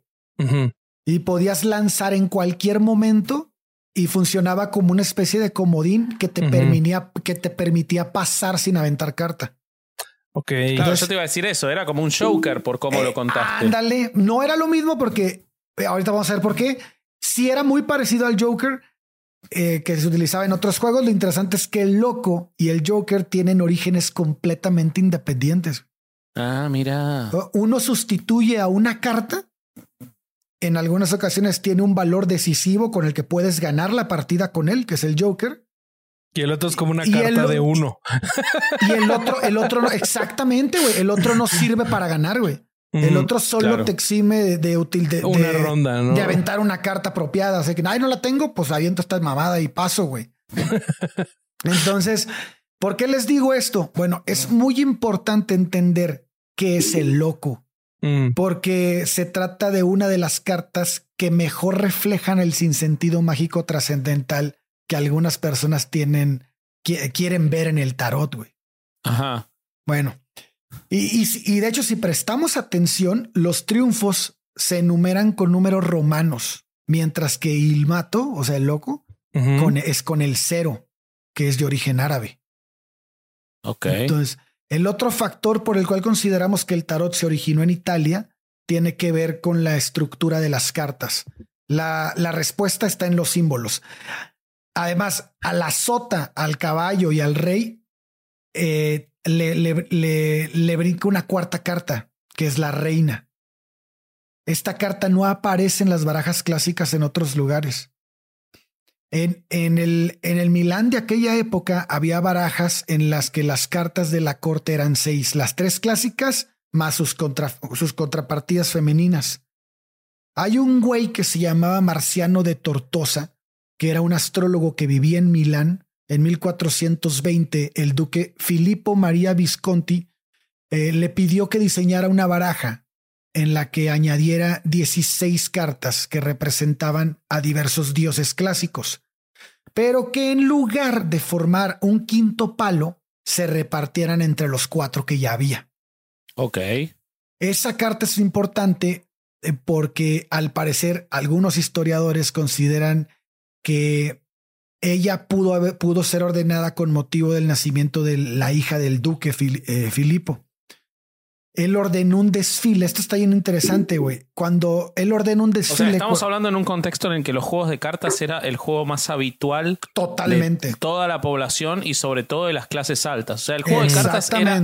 y podías lanzar en cualquier momento y funcionaba como una especie de comodín que te permitía que te permitía pasar sin aventar carta. Ok. Claro, Entonces- yo te iba a decir eso, era como un Joker por cómo Eh, lo contaste. Ándale, no era lo mismo porque eh, ahorita vamos a ver por qué. Si era muy parecido al Joker eh, que se utilizaba en otros juegos. Lo interesante es que el loco y el Joker tienen orígenes completamente independientes. Ah, mira. Uno sustituye a una carta. En algunas ocasiones tiene un valor decisivo con el que puedes ganar la partida con él, que es el Joker. Y el otro es como una Y carta el- de uno. Y el otro, el otro no, exactamente, güey. El otro no sirve para ganar, güey. El otro solo claro. te exime de, de útil de, Una de- ronda, ¿no? de aventar una carta apropiada. Así que, ay, no la tengo, pues aviento esta mamada y paso, güey. Entonces, ¿por qué les digo esto? Bueno, es muy importante entender qué es el loco, Mm, porque se trata de una de las cartas que mejor reflejan el sinsentido mágico trascendental que algunas personas tienen, qui- quieren ver en el tarot, güey. Ajá. Bueno, y, y de hecho, si prestamos atención, los triunfos se enumeran con números romanos, mientras que il mato, o sea, el loco, con- es con el cero, que es de origen árabe. Ok. Entonces, el otro factor por el cual consideramos que el tarot se originó en Italia tiene que ver con la estructura de las cartas. La, la respuesta está en los símbolos. Además, a la sota, al caballo y al rey, eh, le, le, le, brinca una cuarta carta, que es la reina. Esta carta no aparece en las barajas clásicas en otros lugares. En, en, el, en el Milán de aquella época había barajas en las que las cartas de la corte eran seis, las tres clásicas más sus, contra, sus contrapartidas femeninas. Hay un güey que se llamaba Marciano de Tortosa, que era un astrólogo que vivía en Milán. En 1420, el duque Filippo María Visconti eh, le pidió que diseñara una baraja en la que añadiera 16 cartas que representaban a diversos dioses clásicos. pero que en lugar de formar un quinto palo, se repartieran entre los cuatro que ya había. Ok. Esa carta es importante eh, porque al parecer algunos historiadores consideran que ella pudo, haber, pudo ser ordenada con motivo del nacimiento de la hija del duque eh, Filipo. Él ordenó un desfile. Esto está bien interesante, güey. Cuando él ordenó un desfile. estamos hablando en un contexto en el que los juegos de cartas era el juego más habitual. Totalmente. De toda la población y sobre todo de las clases altas. O sea, el juego de cartas era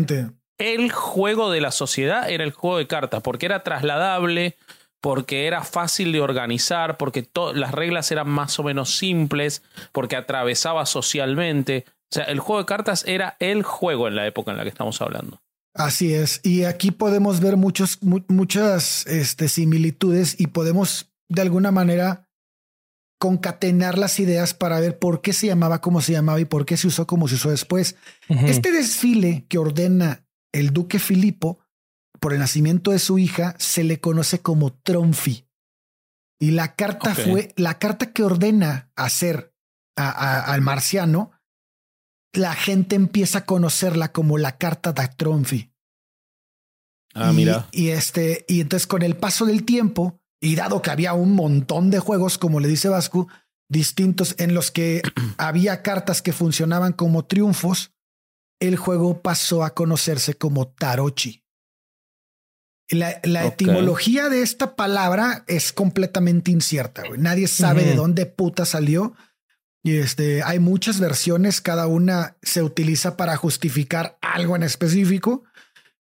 el juego de la sociedad, era el juego de cartas, porque era trasladable, porque era fácil de organizar, porque las reglas eran más o menos simples, porque atravesaba socialmente. O sea, el juego de cartas era el juego en la época en la que estamos hablando. Así es. Y aquí podemos ver muchos, muchas este, similitudes y podemos de alguna manera concatenar las ideas para ver por qué se llamaba como se llamaba y por qué se usó como se usó después. Este desfile que ordena el duque Filipo por el nacimiento de su hija se le conoce como Tronfi. Y la carta fue la carta que ordena hacer al marciano la gente empieza a conocerla como la carta de Tronfi. Ah, mira. Y este, y entonces con el paso del tiempo, y dado que había un montón de juegos, como le dice Vasco, distintos en los que había cartas que funcionaban como triunfos, el juego pasó a conocerse como Tarochi. La, etimología de esta palabra es completamente incierta. Nadie sabe de dónde puta salió. Y este, hay muchas versiones, cada una se utiliza para justificar algo en específico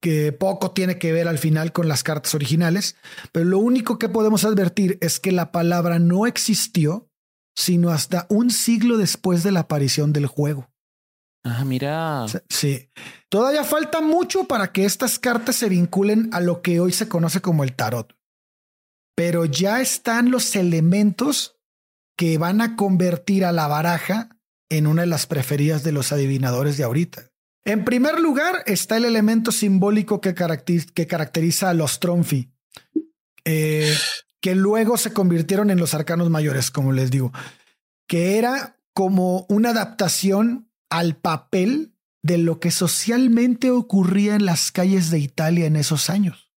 que poco tiene que ver al final con las cartas originales, pero lo único que podemos advertir es que la palabra no existió sino hasta un siglo después de la aparición del juego. Ah, mira. Sí. Todavía falta mucho para que estas cartas se vinculen a lo que hoy se conoce como el tarot. Pero ya están los elementos que van a convertir a la baraja en una de las preferidas de los adivinadores de ahorita. En primer lugar está el elemento simbólico que, caracteriza, a los Tronfi, eh, que luego se convirtieron en los arcanos mayores, como les digo, que era como una adaptación al papel de lo que socialmente ocurría en las calles de Italia en esos años.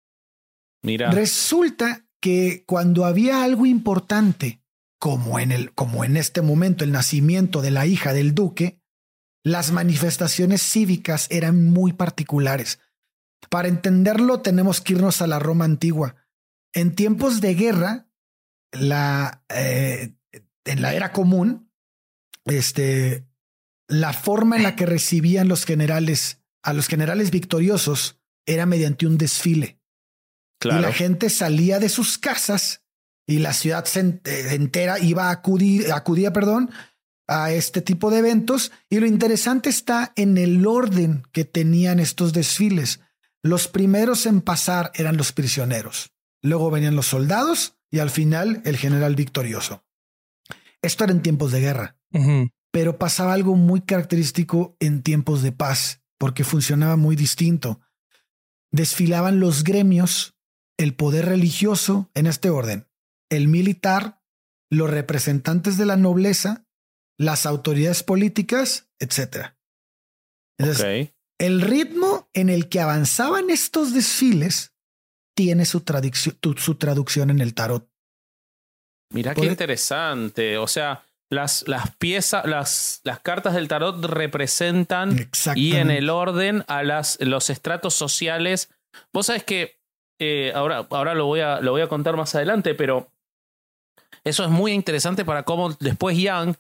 Mira. Resulta que cuando había algo importante como en, el, como en este momento el nacimiento de la hija del duque, las manifestaciones cívicas eran muy particulares. Para entenderlo tenemos que irnos a la Roma antigua. En tiempos de guerra, la, eh, en la era común, este, la forma en la que recibían los generales a los generales victoriosos era mediante un desfile. Claro. Y la gente salía de sus casas y la ciudad entera iba a acudir, acudía, perdón, a este tipo de eventos. Y lo interesante está en el orden que tenían estos desfiles. Los primeros en pasar eran los prisioneros. Luego venían los soldados y al final el general victorioso. Esto era en tiempos de guerra, pero pasaba algo muy característico en tiempos de paz, porque funcionaba muy distinto. Desfilaban los gremios, el poder religioso en este orden, el militar, los representantes de la nobleza, las autoridades políticas, etc. el ritmo en el que avanzaban estos desfiles tiene su, su traducción en el tarot. Mira qué interesante. O sea, las, las piezas, las, las cartas del tarot representan y en el orden a las, los estratos sociales. Vos sabés que eh, ahora, ahora lo, voy a, lo voy a contar más adelante, pero eso es muy interesante para cómo después Young,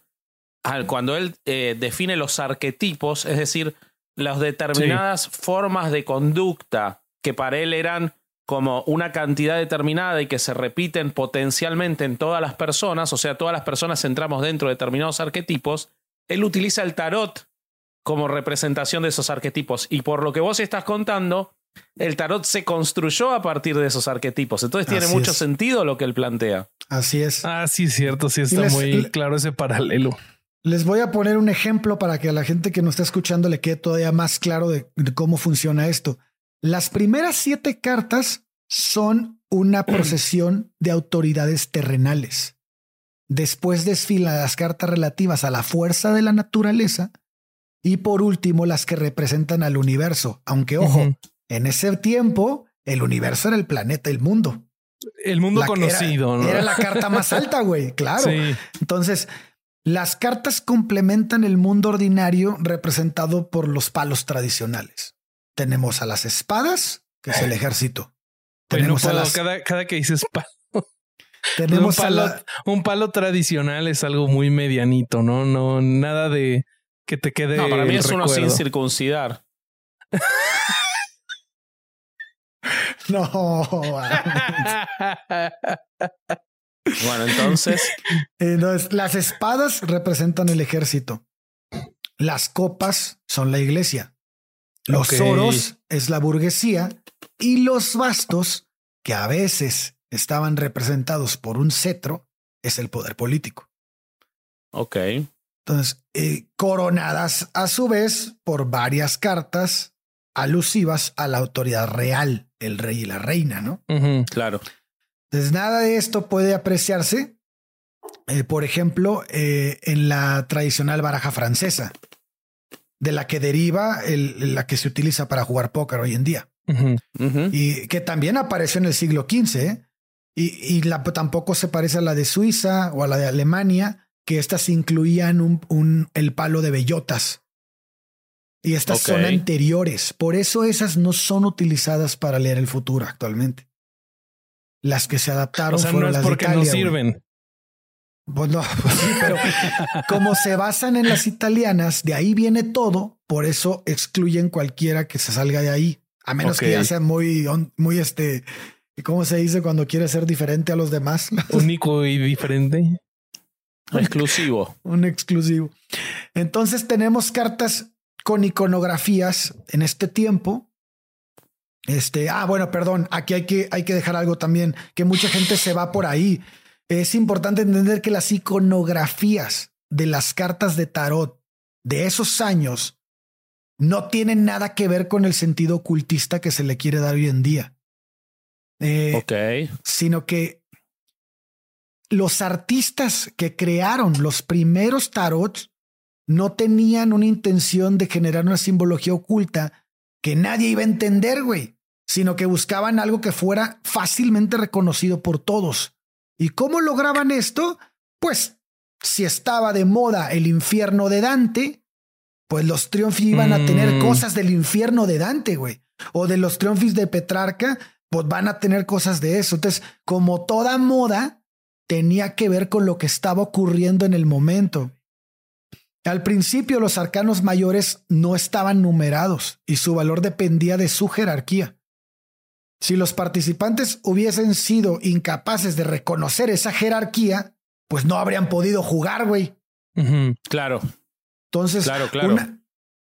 cuando él eh, define los arquetipos, es decir, las determinadas formas de conducta que para él eran como una cantidad determinada y que se repiten potencialmente en todas las personas, o sea, todas las personas entramos dentro de determinados arquetipos, él utiliza el tarot como representación de esos arquetipos. Y por lo que vos estás contando, el tarot se construyó a partir de esos arquetipos. Entonces tiene mucho sentido lo que él plantea. Así es. Ah, sí, cierto. Sí, está muy claro ese paralelo. Les voy a poner un ejemplo para que a la gente que nos está escuchando le quede todavía más claro de, cómo funciona esto. Las primeras siete cartas son una procesión de autoridades terrenales. Después desfilan las cartas relativas a la fuerza de la naturaleza. Y por último, las que representan al universo. Aunque, ojo, en ese tiempo, el universo era el planeta, el mundo. El mundo conocido, era, ¿no? Era la carta más alta, güey, claro. Entonces, las cartas complementan el mundo ordinario representado por los palos tradicionales. Tenemos a las espadas, que es el ejército. Tenemos a las... cada, cada que dices palo. Tenemos un palo, un palo tradicional es algo muy medianito, ¿no? No, nada de que te quede. No, para mí es uno sin circuncidar. no. bueno, entonces. Entonces, las espadas representan el ejército. Las copas son la iglesia. Los oros es la burguesía. Y los bastos, que a veces estaban representados por un cetro, es el poder político. Ok. Entonces, eh, coronadas a su vez por varias cartas alusivas a la autoridad real, el rey y la reina, ¿no? Claro. Entonces, nada de esto puede apreciarse, eh, por ejemplo, eh, en la tradicional baraja francesa, de la que deriva el, la que se utiliza para jugar póker hoy en día. Y que también apareció en el siglo XV, y, y la, tampoco se parece a la de Suiza o a la de Alemania, que estas incluían un, un, el palo de bellotas. Y estas son anteriores. Por eso esas no son utilizadas para leer el futuro actualmente. Las que se adaptaron o sea, fueron no es las porque de Italia, no sirven. Pues no, pues sí, pero como se basan en las italianas, de ahí viene todo. Por eso excluyen cualquiera que se salga de ahí, a menos okay. que ya sea muy, muy este, ¿cómo se dice cuando quiere ser diferente a los demás? Único y diferente. Exclusivo. Un exclusivo. Entonces tenemos cartas con iconografías en este tiempo. Este, ah, bueno, perdón, aquí hay que, hay que dejar algo también, que mucha gente se va por ahí. Es importante entender que las iconografías de las cartas de tarot de esos años no tienen nada que ver con el sentido ocultista que se le quiere dar hoy en día. Eh, ok. Sino que los artistas que crearon los primeros tarots no tenían una intención de generar una simbología oculta que nadie iba a entender, güey, sino que buscaban algo que fuera fácilmente reconocido por todos. ¿Y cómo lograban esto? Pues si estaba de moda el infierno de Dante, pues los triunfis iban a tener Mm. cosas del infierno de Dante, güey. O de los triunfis de Petrarca, pues van a tener cosas de eso. Entonces, como toda moda, tenía que ver con lo que estaba ocurriendo en el momento. Al principio los arcanos mayores no estaban numerados y su valor dependía de su jerarquía. Si los participantes hubiesen sido incapaces de reconocer esa jerarquía, pues no habrían podido jugar, güey. Claro. Entonces, Claro, claro. Una,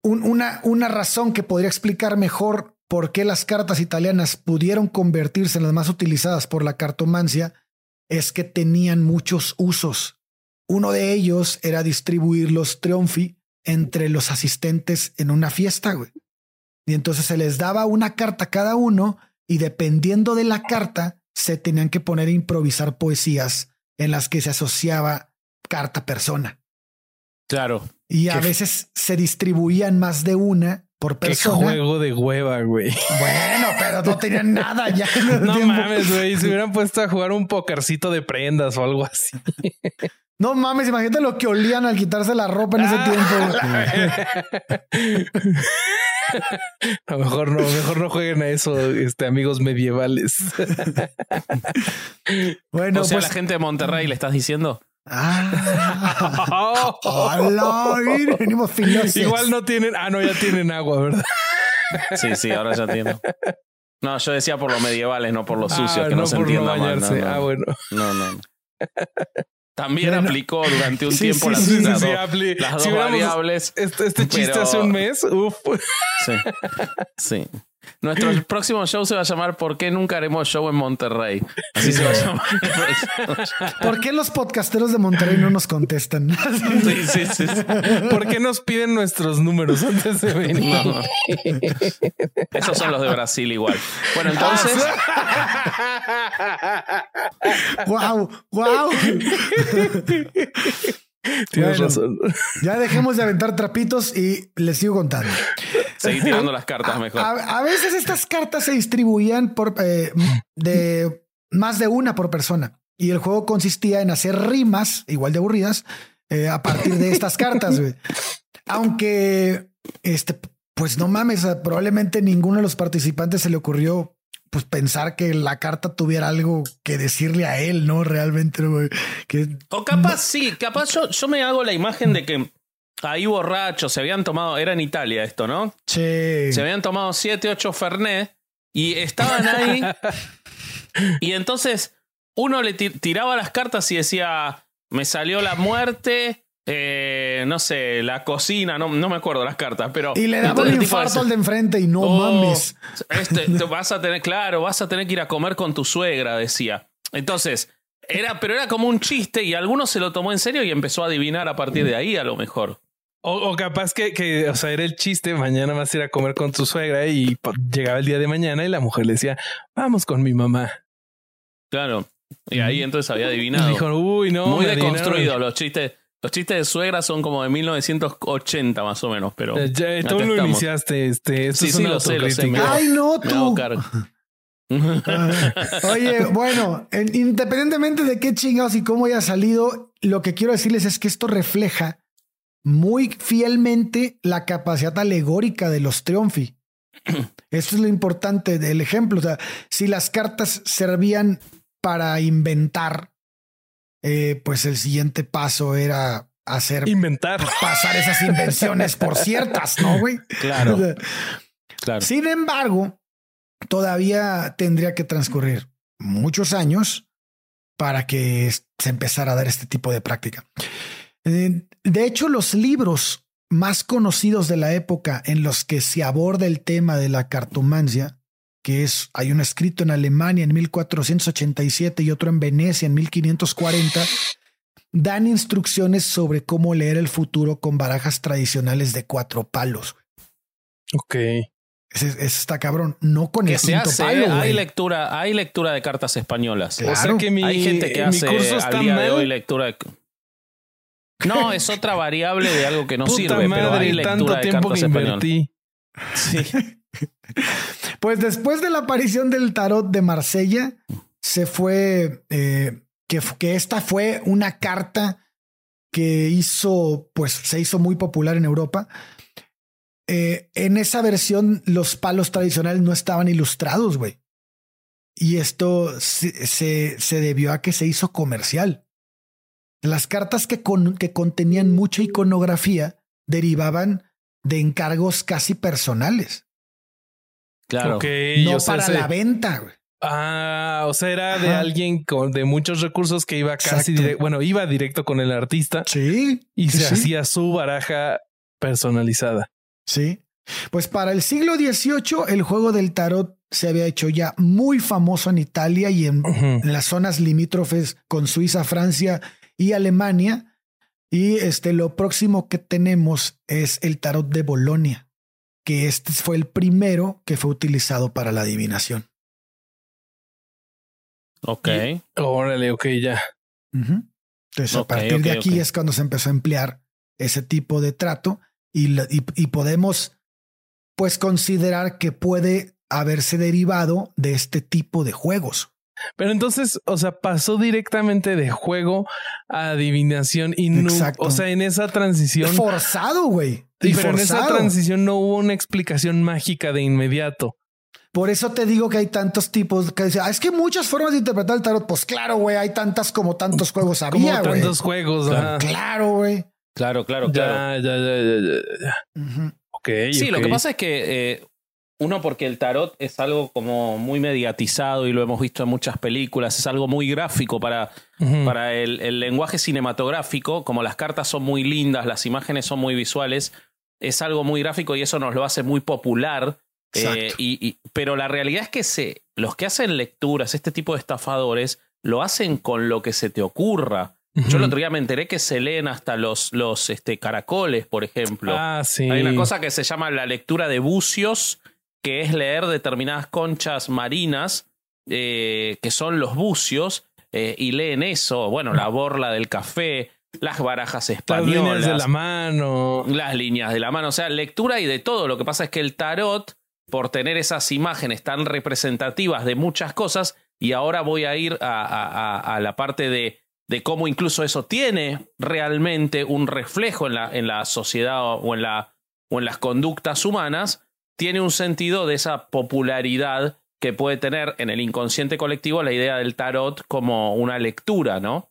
un- una, una razón que podría explicar mejor por qué las cartas italianas pudieron convertirse en las más utilizadas por la cartomancia es que tenían muchos usos. Uno de ellos era distribuir los triunfi entre los asistentes en una fiesta, güey. Y entonces se les daba una carta a cada uno y dependiendo de la carta se tenían que poner a improvisar poesías en las que se asociaba carta persona. Claro. Y a veces se distribuían más de una por Qué persona. juego de hueva, güey. Bueno, pero no tenían nada ya. No tiempo. mames, güey. Se hubieran puesto a jugar un pokercito de prendas o algo así. No mames, imagínate lo que olían al quitarse la ropa en ese Ah, tiempo. A lo mejor no, mejor no jueguen a eso, este, amigos medievales. Bueno, o sea, pues. la gente de Monterrey le estás diciendo. Ah, hola, venimos filosos. Igual no tienen, ah, no, ya tienen agua, ¿verdad? Sí, sí, ahora ya entiendo. No, yo decía por los medievales, no por los Ah, sucios, que no, se por entienda mal. No, bañarse. no, Ah, bueno. no, no. También Bueno. aplicó durante un Sí, tiempo sí, las, sí, las sí, dos, apli- las si dos hubiéramos- variables. Este, este chiste Pero- hace un mes, uf. Sí. Sí. Nuestro próximo show se va a llamar ¿Por qué nunca haremos show en Monterrey? Así se va a llamar. ¿Por qué los podcasteros de Monterrey no nos contestan? Sí, sí, sí. ¿Por qué nos piden nuestros números antes de venir? No. Esos son los de Brasil igual. Bueno, entonces, wow, wow. Tienes Bueno. razón. Ya dejemos de aventar trapitos y les sigo contando. seguí tirando las cartas mejor. A, a veces estas cartas se distribuían por eh, de más de una por persona y el juego consistía en hacer rimas igual de aburridas eh, a partir de estas cartas. Aunque este, pues no mames, a- probablemente ninguno de los participantes se le ocurrió pues pensar que la carta tuviera algo que decirle a él, no realmente, güey. Que O capaz sí, capaz yo, yo me hago la imagen de que ahí borrachos se habían tomado, era en Italia esto, ¿no? che, Se habían tomado 7, 8 Fernet y estaban ahí. y entonces uno le ti- tiraba las cartas y decía: Me salió la muerte, eh, no sé, la cocina, no, no me acuerdo las cartas, pero. y le daba un infarto al de enfrente y no "Oh, mames. este, te vas a tener, claro, vas a tener que ir a comer con tu suegra, decía. Entonces, era, pero era como un chiste y alguno se lo tomó en serio y empezó a adivinar a partir de ahí, a lo mejor. O, o capaz que, que, o sea, era el chiste, mañana vas a ir a comer con tu suegra y llegaba el día de mañana y la mujer le decía, vamos con mi mamá. Claro. Y ahí entonces había Y adivinado. dijo, uy, no. Muy me adivinaron". deconstruido. Los chistes, los chistes de suegra son como de 1980 más o menos, pero Eh, ya, tú lo estamos. iniciaste, este, esto Sí, es sí, lo sé, lo sé, me- Ay, no, me hago tú. Oye, bueno, en- independientemente de qué chingados y cómo haya salido, lo que quiero decirles es que esto refleja muy fielmente la capacidad alegórica de los triunfi. Eso es lo importante del ejemplo. O sea, si las cartas servían para inventar, eh, pues el siguiente paso era hacer Inventar. pasar esas invenciones por ciertas, ¿no, güey? Claro, claro. sin embargo, todavía tendría que transcurrir muchos años para que se empezara a dar este tipo de práctica. Eh, De hecho, los libros más conocidos de la época en los que se aborda el tema de la cartomancia, que es, hay uno escrito en Alemania en 1487 y otro en Venecia en 1540, dan instrucciones sobre cómo leer el futuro con barajas tradicionales de cuatro palos. Ok. Ese, ese está cabrón. No con Que el se quinto hace, palo, hay güey. lectura, hay lectura de cartas españolas. Claro. O sea que mi, hay gente que mi hace curso al está día de hoy lectura de... No, es otra variable de algo que no Puta sirve, pero madre, hay tanto de tiempo cartas que españolas. invertí. Sí. Pues después de la aparición del tarot de Marsella, se fue eh, que, que esta fue una carta que hizo, pues se hizo muy popular en Europa. Eh, en esa versión, los palos tradicionales no estaban ilustrados, güey. Y esto se, se, se debió a que se hizo comercial. Las cartas que, con- que contenían mucha iconografía derivaban de encargos casi personales, Claro. No para la venta. güey. Ah, o sea, era de alguien con de muchos recursos que iba casi directo, bueno, iba directo con el artista Sí. y se sí. hacía su baraja personalizada. Sí. Pues para el siglo XVIII, el juego del tarot se había hecho ya muy famoso en Italia y en las zonas limítrofes con Suiza, Francia y Alemania. Y este, lo próximo que tenemos es el tarot de Bolonia, que este fue el primero que fue utilizado para la adivinación. Ok. Órale, ok, ya. Entonces, a partir de aquí es cuando se empezó a emplear ese tipo de trato y, y- y podemos pues considerar que puede haberse derivado de este tipo de juegos. Pero entonces, o sea, pasó directamente de juego a adivinación y no, Exacto. o sea, en esa transición, Forzado, güey. y pero en esa forzado. transición no hubo una explicación mágica de inmediato. Por eso te digo que hay tantos tipos que dicen, "Ah, es que muchas formas de interpretar el tarot. Pues claro, güey, hay tantas como tantos juegos Como había, güey. tantos juegos. Claro. Claro, güey. Claro, claro, claro. Ya, ya, ya, ya, ya, ya. Ujú. Ok. Sí, lo que pasa es que eh, uno, porque el tarot es algo como muy mediatizado y lo hemos visto en muchas películas, es algo muy gráfico para, para el, el lenguaje cinematográfico, como las cartas son muy lindas, las imágenes son muy visuales, es algo muy gráfico y eso nos lo hace muy popular Eh, y, pero la realidad es que se, los que hacen lecturas, este tipo de estafadores, lo hacen con lo que se te ocurra. Yo el otro día me enteré que se leen hasta los, los este, caracoles, por ejemplo. Ah, sí. Hay una cosa que se llama la lectura de bucios, que es leer determinadas conchas marinas, eh, que son los bucios, eh, y leen eso. Bueno, la borla del café, las barajas españolas. Las líneas de la mano. Las líneas de la mano. O sea, lectura y de todo. Lo que pasa es que el tarot, por tener esas imágenes tan representativas de muchas cosas, y ahora voy a ir a la parte de de cómo incluso eso tiene realmente un reflejo en la, en la sociedad o en, la, o en las conductas humanas, tiene un sentido de esa popularidad que puede tener en el inconsciente colectivo la idea del tarot como una lectura, ¿no?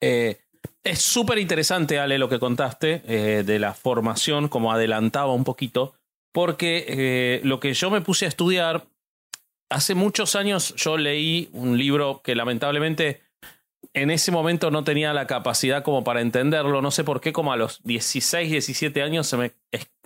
Eh, es súper interesante, Ale, lo que contaste eh, de la formación, como adelantaba un poquito, porque eh, lo que yo me puse a estudiar, hace muchos años yo leí un libro que lamentablemente en ese momento no tenía la capacidad como para entenderlo. No sé por qué, como a los 16, 17 años se me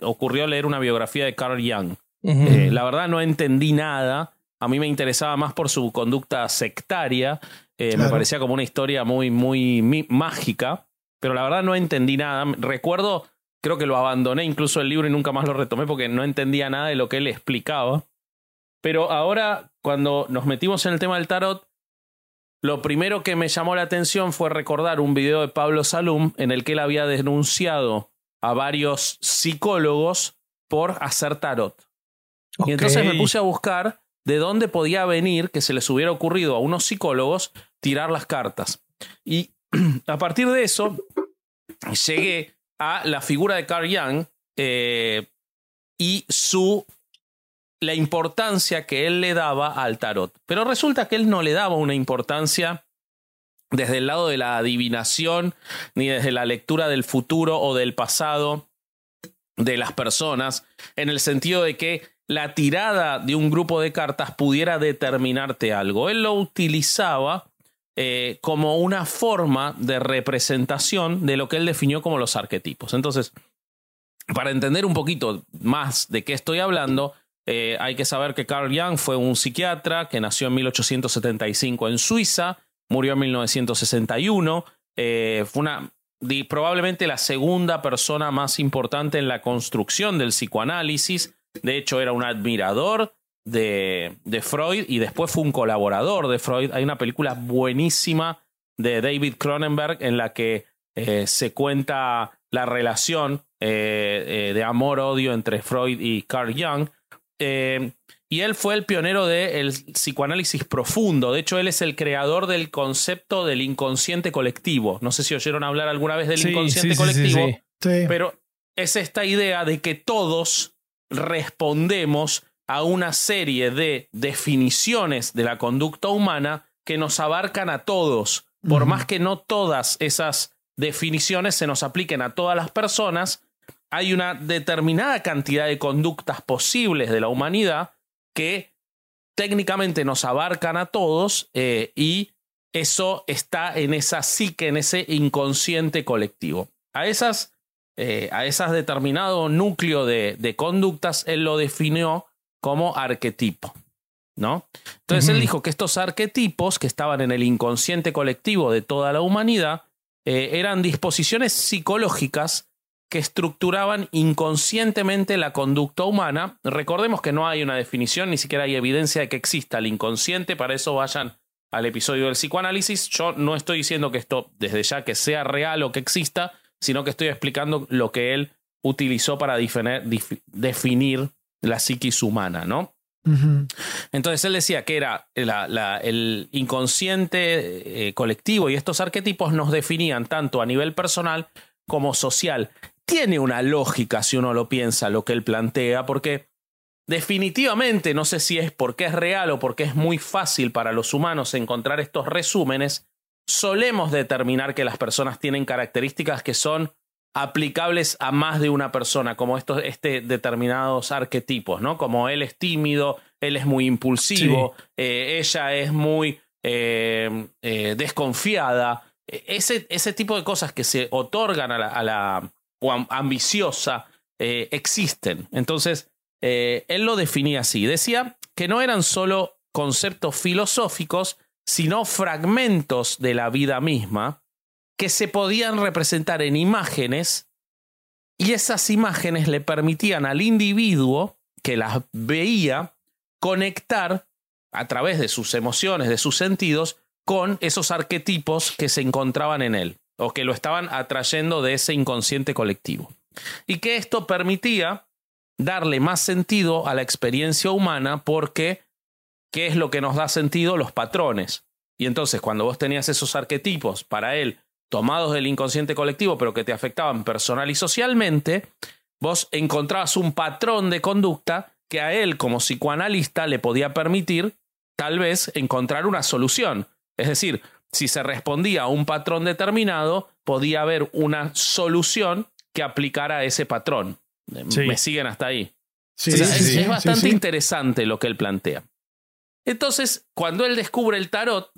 ocurrió leer una biografía de Carl Jung. Eh, la verdad no entendí nada. A mí me interesaba más por su conducta sectaria. Eh, me parecía como una historia muy, muy mágica. Pero la verdad no entendí nada. Recuerdo, creo que lo abandoné incluso el libro y nunca más lo retomé porque no entendía nada de lo que él explicaba. Pero ahora, cuando nos metimos en el tema del tarot, lo primero que me llamó la atención fue recordar un video de Pablo Salum en el que él había denunciado a varios psicólogos por hacer tarot. Y entonces me puse a buscar de dónde podía venir que se les hubiera ocurrido a unos psicólogos tirar las cartas. Y a partir de eso llegué a la figura de Carl Jung eh, y su la importancia que él le daba al tarot. Pero resulta que él no le daba una importancia desde el lado de la adivinación, ni desde la lectura del futuro o del pasado de las personas, en el sentido de que la tirada de un grupo de cartas pudiera determinarte algo. Él lo utilizaba eh, como una forma de representación de lo que él definió como los arquetipos. Entonces, para entender un poquito más de qué estoy hablando, eh, hay que saber que Carl Jung fue un psiquiatra que nació en 1875 en Suiza, murió en 1961. Eh, fue una, probablemente la segunda persona más importante en la construcción del psicoanálisis. De hecho, era un admirador de, Freud y después fue un colaborador de Freud. Hay una película buenísima de David Cronenberg en la que eh, se cuenta la relación de amor-odio entre Freud y Carl Jung. Eh, y él fue el pionero del psicoanálisis profundo. De hecho, él es el creador del concepto del inconsciente colectivo. No sé si oyeron hablar alguna vez del inconsciente colectivo, pero es esta idea de que todos respondemos a una serie de definiciones de la conducta humana que nos abarcan a todos. Por más que no todas esas definiciones se nos apliquen a todas las personas, hay una determinada cantidad de conductas posibles de la humanidad que técnicamente nos abarcan a todos eh, y eso está en esa psique, en ese inconsciente colectivo. A esas, eh, a esas determinado núcleo de, de, conductas, él lo definió como arquetipo. ¿no? Entonces él dijo que estos arquetipos que estaban en el inconsciente colectivo de toda la humanidad eh, eran disposiciones psicológicas que estructuraban inconscientemente la conducta humana. Recordemos que no hay una definición, ni siquiera hay evidencia de que exista el inconsciente, para eso vayan al episodio del psicoanálisis. Yo no estoy diciendo que esto desde ya que sea real o que exista, sino que estoy explicando lo que él utilizó para definir la psiquis humana, ¿no? Entonces él decía que era el inconsciente eh, colectivo y estos arquetipos nos definían tanto a nivel personal como social tiene una lógica si uno lo piensa, lo que él plantea, porque definitivamente, no sé si es porque es real o porque es muy fácil para los humanos encontrar estos resúmenes, solemos determinar que las personas tienen características que son aplicables a más de una persona, como estos este determinados arquetipos, ¿no? Como él es tímido, él es muy impulsivo, eh, ella es muy eh, eh, desconfiada. E, ese, ese, tipo de cosas que se otorgan a la, o ambiciosa eh, existen. Entonces, eh, él lo definía así. Decía que no eran solo conceptos filosóficos, sino fragmentos de la vida misma que se podían representar en imágenes y esas imágenes le permitían al individuo que las veía conectar a través de sus emociones, de sus sentidos, con esos arquetipos que se encontraban en él o que lo estaban atrayendo de ese inconsciente colectivo. Y que esto permitía darle más sentido a la experiencia humana porque, ¿qué es lo que nos da sentido? Los patrones. Y entonces cuando vos tenías esos arquetipos para él tomados del inconsciente colectivo, pero que te afectaban personal y socialmente, vos encontrabas un patrón de conducta que a él como psicoanalista le podía permitir tal vez encontrar una solución. Es decir, si se respondía a un patrón determinado, podía haber una solución que aplicara a ese patrón. Me siguen hasta ahí. es, bastante interesante lo que él plantea. Entonces, cuando él descubre el tarot,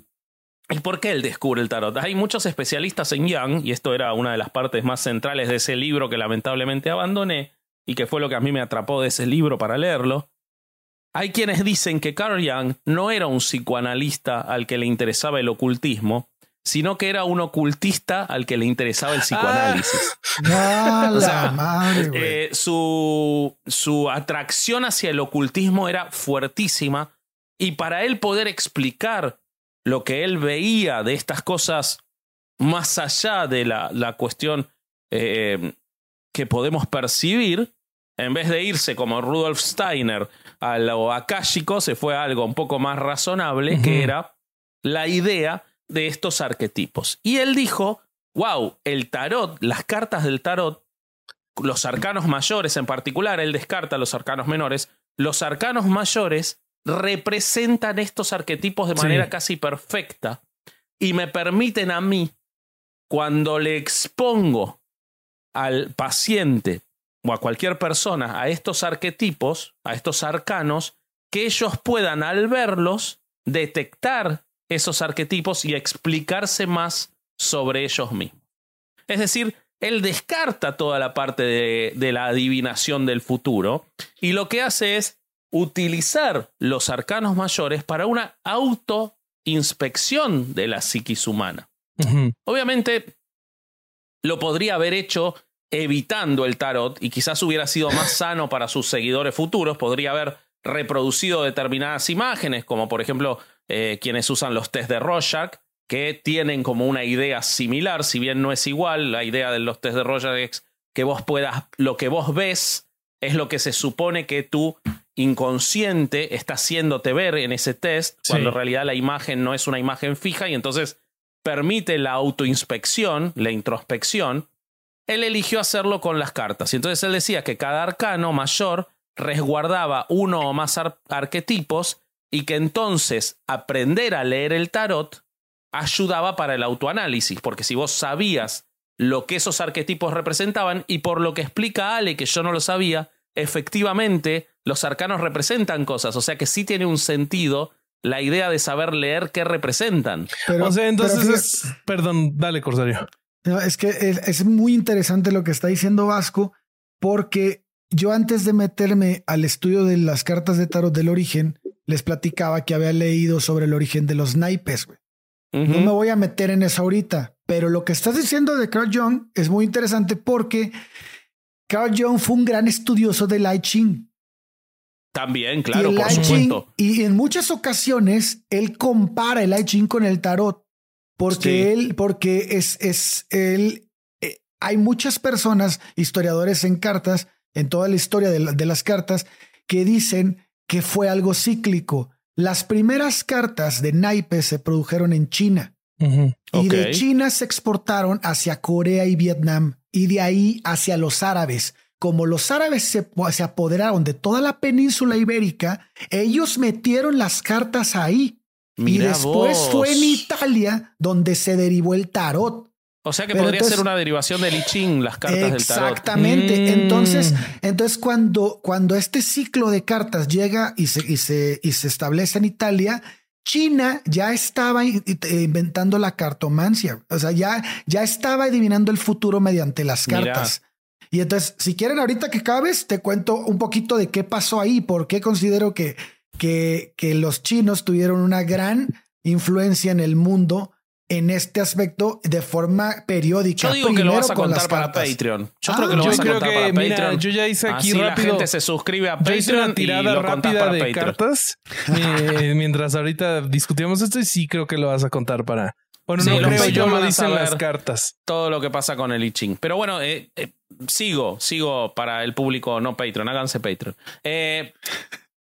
¿y por qué él descubre el tarot? Hay muchos especialistas en Young, y esto era una de las partes más centrales de ese libro que lamentablemente abandoné, y que fue lo que a mí me atrapó de ese libro para leerlo. Hay quienes dicen que Carl Jung no era un psicoanalista al que le interesaba el ocultismo, sino que era un ocultista al que le interesaba el psicoanálisis. su, su atracción hacia el ocultismo era fuertísima y para él poder explicar lo que él veía de estas cosas más allá de la, la cuestión eh, que podemos percibir, en vez de irse como Rudolf Steiner a lo akáshico, se fue a algo un poco más razonable, que era la idea de estos arquetipos. Y él dijo, wow, el tarot, las cartas del tarot, los arcanos mayores en particular, él descarta los arcanos menores, los arcanos mayores representan estos arquetipos de manera casi perfecta y me permiten a mí, cuando le expongo al paciente o a cualquier persona a estos arquetipos, a estos arcanos, que ellos puedan al verlos detectar esos arquetipos y explicarse más sobre ellos mismos. Es decir, él descarta toda la parte de, de, la adivinación del futuro y lo que hace es utilizar los arcanos mayores para una autoinspección de la psiquis humana. Obviamente, lo podría haber hecho evitando el tarot y quizás hubiera sido más sano para sus seguidores futuros, podría haber reproducido determinadas imágenes, como por ejemplo eh, quienes usan los test de Rorschach, que tienen como una idea similar, si bien no es igual, la idea de los test de Rorschach es que vos puedas, lo que vos ves es lo que se supone que tu inconsciente está haciéndote ver en ese test, cuando en realidad la imagen no es una imagen fija y entonces permite la autoinspección, la introspección. Él eligió hacerlo con las cartas y entonces él decía que cada arcano mayor resguardaba uno o más arquetipos y que entonces aprender a leer el tarot ayudaba para el autoanálisis, porque si vos sabías lo que esos arquetipos representaban y por lo que explica Ale, que yo no lo sabía, efectivamente los arcanos representan cosas, o sea que sí tiene un sentido la idea de saber leer qué representan. Pero, o sea, entonces, perdón, dale, Corsario. Es que es, muy interesante lo que está diciendo Vasco, porque yo antes de meterme al estudio de las cartas de tarot del origen, les platicaba que había leído sobre el origen de los naipes. No me voy a meter en eso ahorita, pero lo que estás diciendo de Carl Jung es muy interesante porque Carl Jung fue un gran estudioso del I Ching. También, claro, por supuesto. y en muchas ocasiones él compara el I Ching con el tarot porque él, porque es, es él. Eh, hay muchas personas, historiadores en cartas, en toda la historia de, de las cartas, que dicen que fue algo cíclico. Las primeras cartas de naipes se produjeron en China. Y de China se exportaron hacia Corea y Vietnam y de ahí hacia los árabes. Como los árabes se, se apoderaron de toda la península ibérica, ellos metieron las cartas ahí. Y después fue en Italia donde se derivó el tarot. O sea que podría ser una derivación del I Ching, las cartas del tarot. Exactamente. Mm. Entonces, entonces cuando, cuando este ciclo de cartas llega y se, y se, y se establece en Italia, China ya estaba inventando la cartomancia. O sea, ya, ya estaba adivinando el futuro mediante las cartas. Y entonces, si quieren ahorita que cabes, te cuento un poquito de qué pasó ahí, por qué considero que, que, que los chinos tuvieron una gran influencia en el mundo en este aspecto de forma periódica. Yo digo que lo vas a contar para Patreon. Yo creo que lo vas a contar que, para mira, Patreon. yo ya hice aquí Así rápido. la gente se suscribe a Yo hice Patreon y lo rápida para de Patreon. cartas eh, mientras ahorita discutíamos esto y sí creo que lo vas a contar para. Bueno, Sí, no creo, yo lo dicen las cartas. todo lo que pasa con el I Ching. Pero bueno, eh, eh, sigo, sigo para el público no Patreon, háganse Patreon. Eh,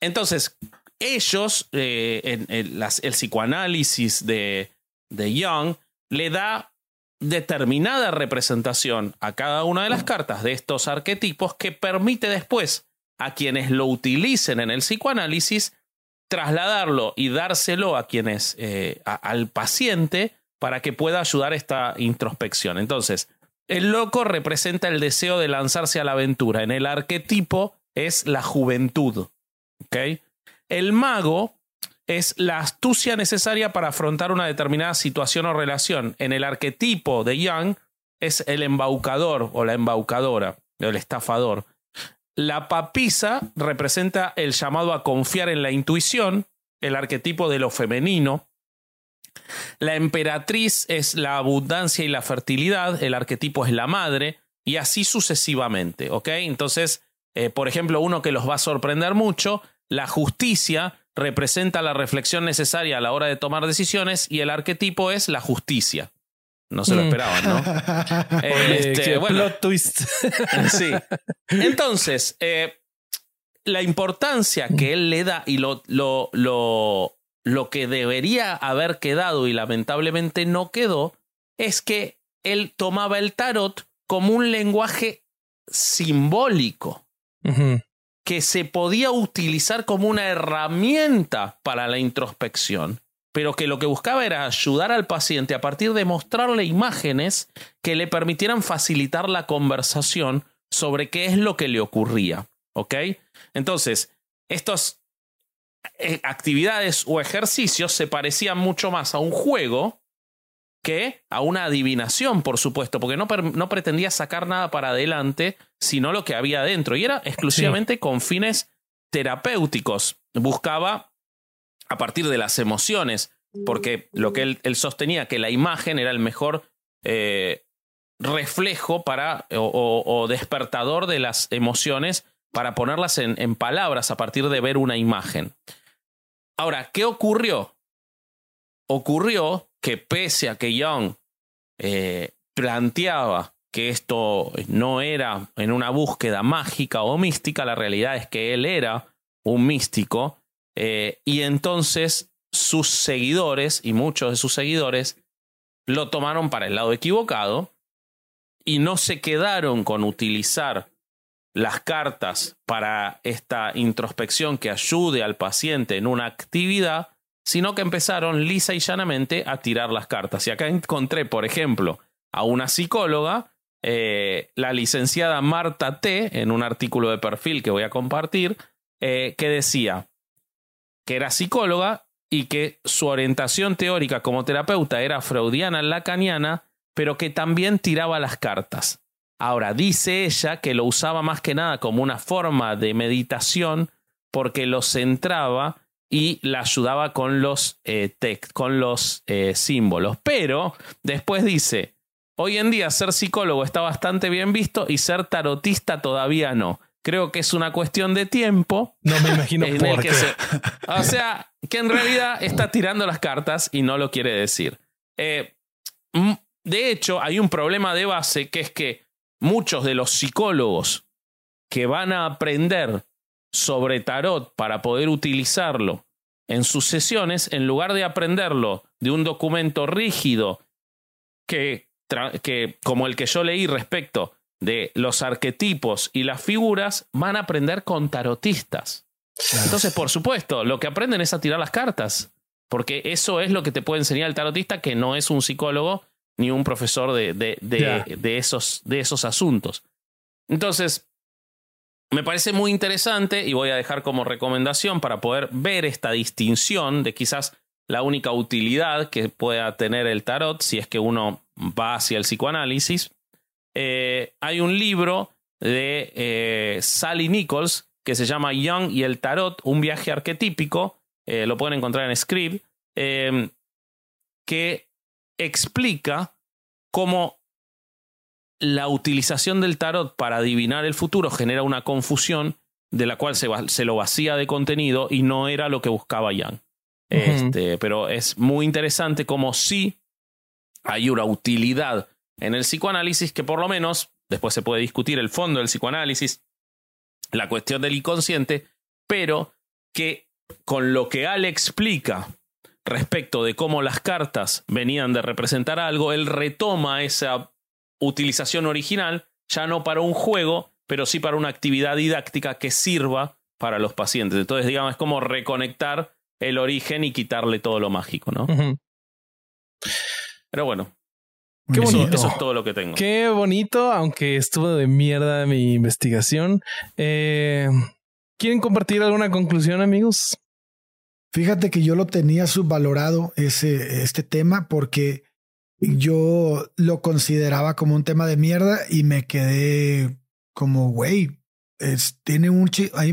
entonces, ellos, eh, en, el psicoanálisis de, de Young, le da determinada representación a cada una de las cartas de estos arquetipos que permite después a quienes lo utilicen en el psicoanálisis trasladarlo y dárselo a quienes, eh, al paciente para que pueda ayudar esta introspección. Entonces, el loco representa el deseo de lanzarse a la aventura. En el arquetipo es la juventud. El mago es la astucia necesaria para afrontar una determinada situación o relación. En el arquetipo de Young es el embaucador o la embaucadora, el estafador. La papisa representa el llamado a confiar en la intuición, el arquetipo de lo femenino. La emperatriz es la abundancia y la fertilidad, el arquetipo es la madre, y así sucesivamente, ¿ok? Entonces, eh, por ejemplo, uno que los va a sorprender mucho, la justicia representa la reflexión necesaria a la hora de tomar decisiones y el arquetipo es la justicia. No se lo Mm. esperaban, ¿no? Este, qué bueno, plot twist. Sí. Entonces, eh, la importancia que él le da y lo, lo, lo, lo que debería haber quedado y lamentablemente no quedó, es que él tomaba el tarot como un lenguaje simbólico Ujú. Que se podía utilizar como una herramienta para la introspección, pero que lo que buscaba era ayudar al paciente a partir de mostrarle imágenes que le permitieran facilitar la conversación sobre qué es lo que le ocurría. ¿Ok? Entonces, estas eh, actividades o ejercicios se parecían mucho más a un juego que a una adivinación, por supuesto, porque no, no pretendía sacar nada para adelante, sino lo que había dentro. Y era exclusivamente con fines terapéuticos. Buscaba a partir de las emociones, porque lo que él, él sostenía que la imagen era el mejor eh, reflejo para o, o- o despertador de las emociones para ponerlas en, en palabras a partir de ver una imagen. Ahora, ¿qué ocurrió? Ocurrió que pese a que Young eh, planteaba que esto no era en una búsqueda mágica o mística, la realidad es que él era un místico eh, y entonces sus seguidores y muchos de sus seguidores lo tomaron para el lado equivocado y no se quedaron con utilizar las cartas para esta introspección que ayude al paciente en una actividad, sino que empezaron lisa y llanamente a tirar las cartas. Y acá encontré, por ejemplo, a una psicóloga, eh, la licenciada Marta T, en un artículo de perfil que voy a compartir, eh, que decía que era psicóloga y que su orientación teórica como terapeuta era freudiana lacaniana, pero que también tiraba las cartas. Ahora, dice ella que lo usaba más que nada como una forma de meditación porque lo centraba y la ayudaba con los, eh, text, con los eh, símbolos. Pero después dice, hoy en día ser psicólogo está bastante bien visto y ser tarotista todavía no. Creo que es una cuestión de tiempo. No me imagino por qué. se- o sea, que en realidad está tirando las cartas y no lo quiere decir. Eh, de hecho, hay un problema de base que es que muchos de los psicólogos que van a aprender sobre tarot para poder utilizarlo en sus sesiones, en lugar de aprenderlo de un documento rígido que, que como el que yo leí respecto de los arquetipos y las figuras, van a aprender con tarotistas. Entonces, por supuesto, lo que aprenden es a tirar las cartas, porque eso es lo que te puede enseñar el tarotista, que no es un psicólogo ni un profesor de, de, de esos, de esos asuntos. Entonces, me parece muy interesante y voy a dejar como recomendación para poder ver esta distinción de quizás la única utilidad que pueda tener el tarot si es que uno va hacia el psicoanálisis. Eh, hay un libro de eh, Sally Nichols, que se llama Young y el Tarot, un viaje arquetípico, eh, lo pueden encontrar en Script, em, que explica cómo la utilización del tarot para adivinar el futuro genera una confusión de la cual se, se lo vacía de contenido y no era lo que buscaba Young. este, pero es muy interesante como si hay una utilidad en el psicoanálisis que por lo menos, después se puede discutir el fondo del psicoanálisis, la cuestión del inconsciente, pero que con lo que Al explica respecto de cómo las cartas venían de representar algo, él retoma esa utilización original, ya no para un juego, pero sí para una actividad didáctica que sirva para los pacientes. Entonces, digamos, es como reconectar el origen y quitarle todo lo mágico, ¿no? Pero bueno. Qué bonito. Eso, es todo lo que tengo. Qué bonito, aunque estuvo de mierda mi investigación. Eh, ¿Quieren compartir alguna conclusión, amigos? Fíjate que yo lo tenía subvalorado ese, este tema porque yo lo consideraba como un tema de mierda y me quedé como, güey, tiene un...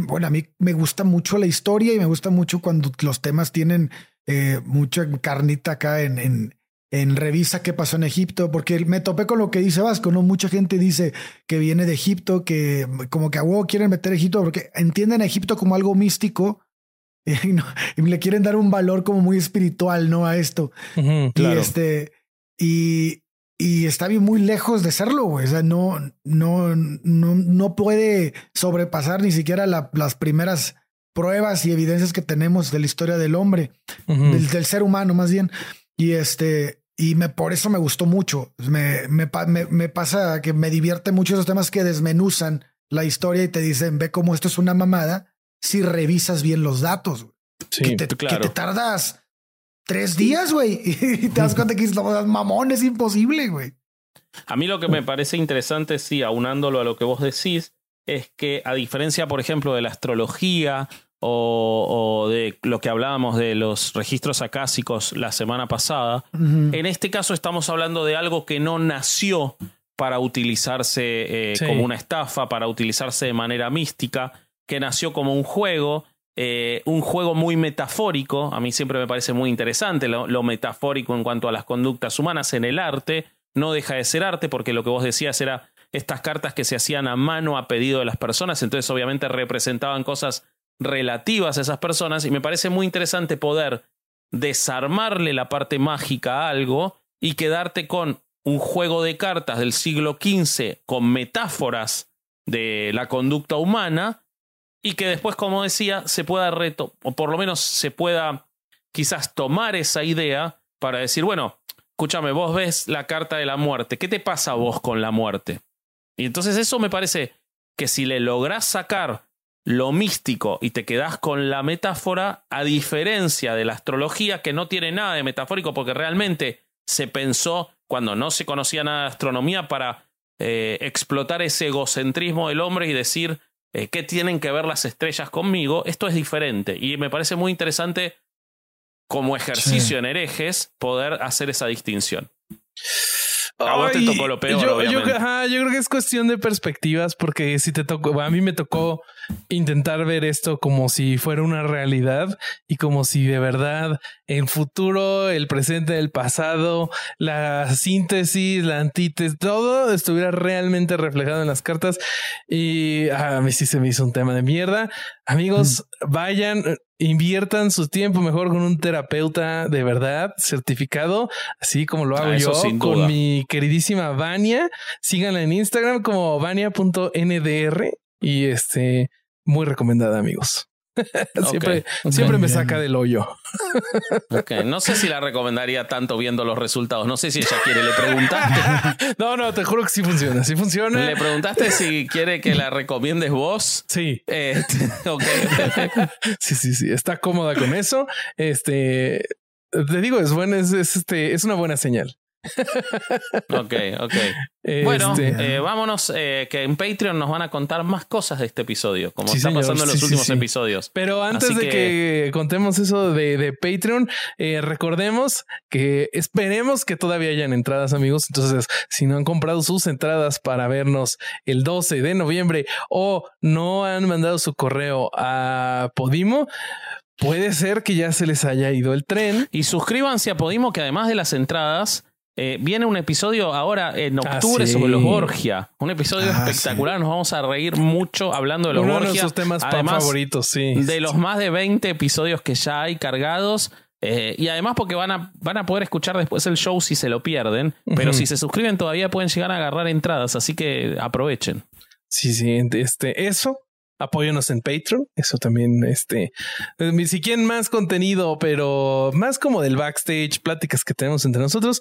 Bueno, a mí me gusta mucho la historia y me gusta mucho cuando los temas tienen eh, mucha carnita acá en, en, en revisa qué pasó en Egipto, porque me topé con lo que dice Vasco, ¿no? Mucha gente dice que viene de Egipto, que como que a huevo quieren meter Egipto porque entienden a Egipto como algo místico y, le quieren dar un valor como muy espiritual, ¿no? A esto. Y este, y, y está bien muy lejos de serlo, güey. O sea, no, no, no, no puede sobrepasar ni siquiera las primeras pruebas y evidencias que tenemos de la historia del hombre, del, del, ser humano más bien. Y este, y me, por eso me gustó mucho. Me, me, me, pasa que me divierte mucho esos temas que desmenuzan la historia y te dicen, ve cómo esto es una mamada si revisas bien los datos. Sí, que te, claro. que te tardas tres días, güey, y te das cuenta que es mamón, es imposible, güey. A mí lo que me parece interesante, sí, aunándolo a lo que vos decís, es que a diferencia, por ejemplo, de la astrología o, de lo que hablábamos de los registros acásicos la semana pasada, en este caso estamos hablando de algo que no nació para utilizarse eh, como una estafa, para utilizarse de manera mística, que nació como un juego, eh, un juego muy metafórico, a mí siempre me parece muy interesante lo, metafórico en cuanto a las conductas humanas en el arte, no deja de ser arte porque lo que vos decías era estas cartas que se hacían a mano a pedido de las personas, entonces obviamente representaban cosas relativas a esas personas y me parece muy interesante poder desarmarle la parte mágica a algo y quedarte con un juego de cartas del siglo XV con metáforas de la conducta humana y que después, como decía, se pueda reto, o por lo menos se pueda quizás tomar esa idea para decir, bueno, escúchame, vos ves la carta de la muerte, ¿qué te pasa a vos con la muerte? Y entonces eso me parece que si le lográs sacar lo místico y te quedás con la metáfora, a diferencia de la astrología, que no tiene nada de metafórico, porque realmente se pensó cuando no se conocía nada de astronomía para eh, explotar ese egocentrismo del hombre y decir, eh, ¿qué tienen que ver las estrellas conmigo? Esto es diferente y me parece muy interesante como ejercicio en herejes poder hacer esa distinción. A vos te tocó lo peor. Yo, yo, creo que es cuestión de perspectivas, porque si te tocó, a mí me tocó intentar ver esto como si fuera una realidad y como si de verdad el futuro, el presente, el pasado, la síntesis, la antítesis, todo estuviera realmente reflejado en las cartas. Y a mí sí se me hizo un tema de mierda. Amigos, vayan, inviertan su tiempo mejor con un terapeuta de verdad certificado, así como lo hago ah, yo con mi queridísima Vania. Síganla en Instagram como vania.ndr y este muy recomendada, amigos. siempre siempre me saca del hoyo. No sé si la recomendaría tanto viendo los resultados. No sé si ella quiere. Le preguntaste. no, no, te juro que sí funciona. Sí funciona. Le preguntaste si quiere que la recomiendes vos. Sí. Este, sí, sí, sí. Está cómoda con eso. Este te digo, es buena, es, este, es una buena señal. ok, ok. Bueno, este, eh, vámonos, eh, que en Patreon nos van a contar más cosas de este episodio, como está pasando en los últimos episodios. Pero antes de que... contemos eso de, Patreon, eh, recordemos que esperemos que todavía hayan entradas, amigos. Entonces, si no han comprado sus entradas para vernos el 12 de noviembre o no han mandado su correo a Podimo, Puede ser que ya se les haya ido el tren. Y suscríbanse a Podimo, que además de las entradas, eh, viene un episodio ahora en ah, octubre sobre los Borgia. Un episodio ah, espectacular. Nos vamos a reír mucho hablando de los Borgia. Uno de temas favoritos, sí. De los más de 20 episodios que ya hay cargados. Eh, y además porque van a, van a poder escuchar después el show si se lo pierden. Pero si se suscriben todavía pueden llegar a agarrar entradas. Así que aprovechen. Sí, sí. Este, eso apóyanos en Patreon. Eso también, este, si quieren más contenido, pero más como del backstage, pláticas que tenemos entre nosotros,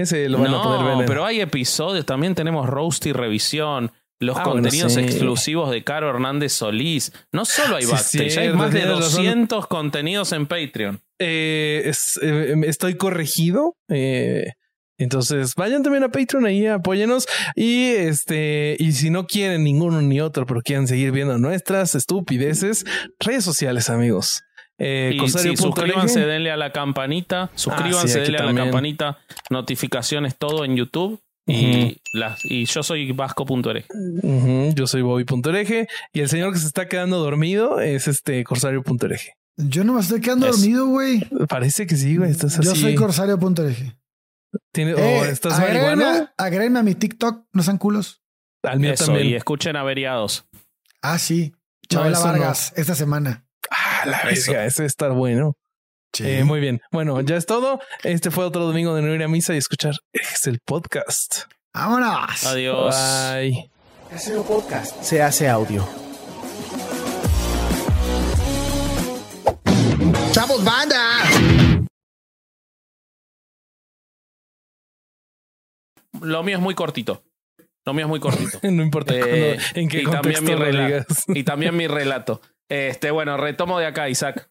ese lo van a poder ver. Pero hay episodios, también tenemos roast y revisión. Los ah, contenidos exclusivos de Caro Hernández Solís. No solo hay backstage, hay más de 200 contenidos en Patreon. Eh, eh, estoy corregido. Eh, entonces, vayan también a Patreon ahí, apóyenos. Y este, y si no quieren ninguno ni otro, pero quieren seguir viendo nuestras estupideces, redes sociales, amigos. Eh, y suscríbanse, denle a la campanita, suscríbanse, ah, denle a la campanita, notificaciones, todo en YouTube. Y, las, y yo soy vasco.ereje. Yo soy bobby.ereje. Y el señor que se está quedando dormido es este corsario.ereje. Yo no me estoy quedando dormido, güey. Parece que sí, güey. Estás Yo soy corsario.ereje. ¿Tiene, eh, ¿Estás marihuana? Agréguenme a mi TikTok, no sean culos. Al mío también. Y escuchen averiados. Ah, sí. Chabela Vargas, esta semana. Ah, la verga, ese estar bueno. Sí. Eh, muy bien. Bueno, ya es todo. Este fue otro domingo de no ir a misa y escuchar es el podcast. Vámonos. Adiós. Bye. Es el podcast. Se hace audio. ¡Chavos, banda! lo mío es muy cortito. Lo mío es muy cortito. no importa eh, en qué y también mi relato. Y también mi relato. Este, bueno, retomo de acá, Isaac.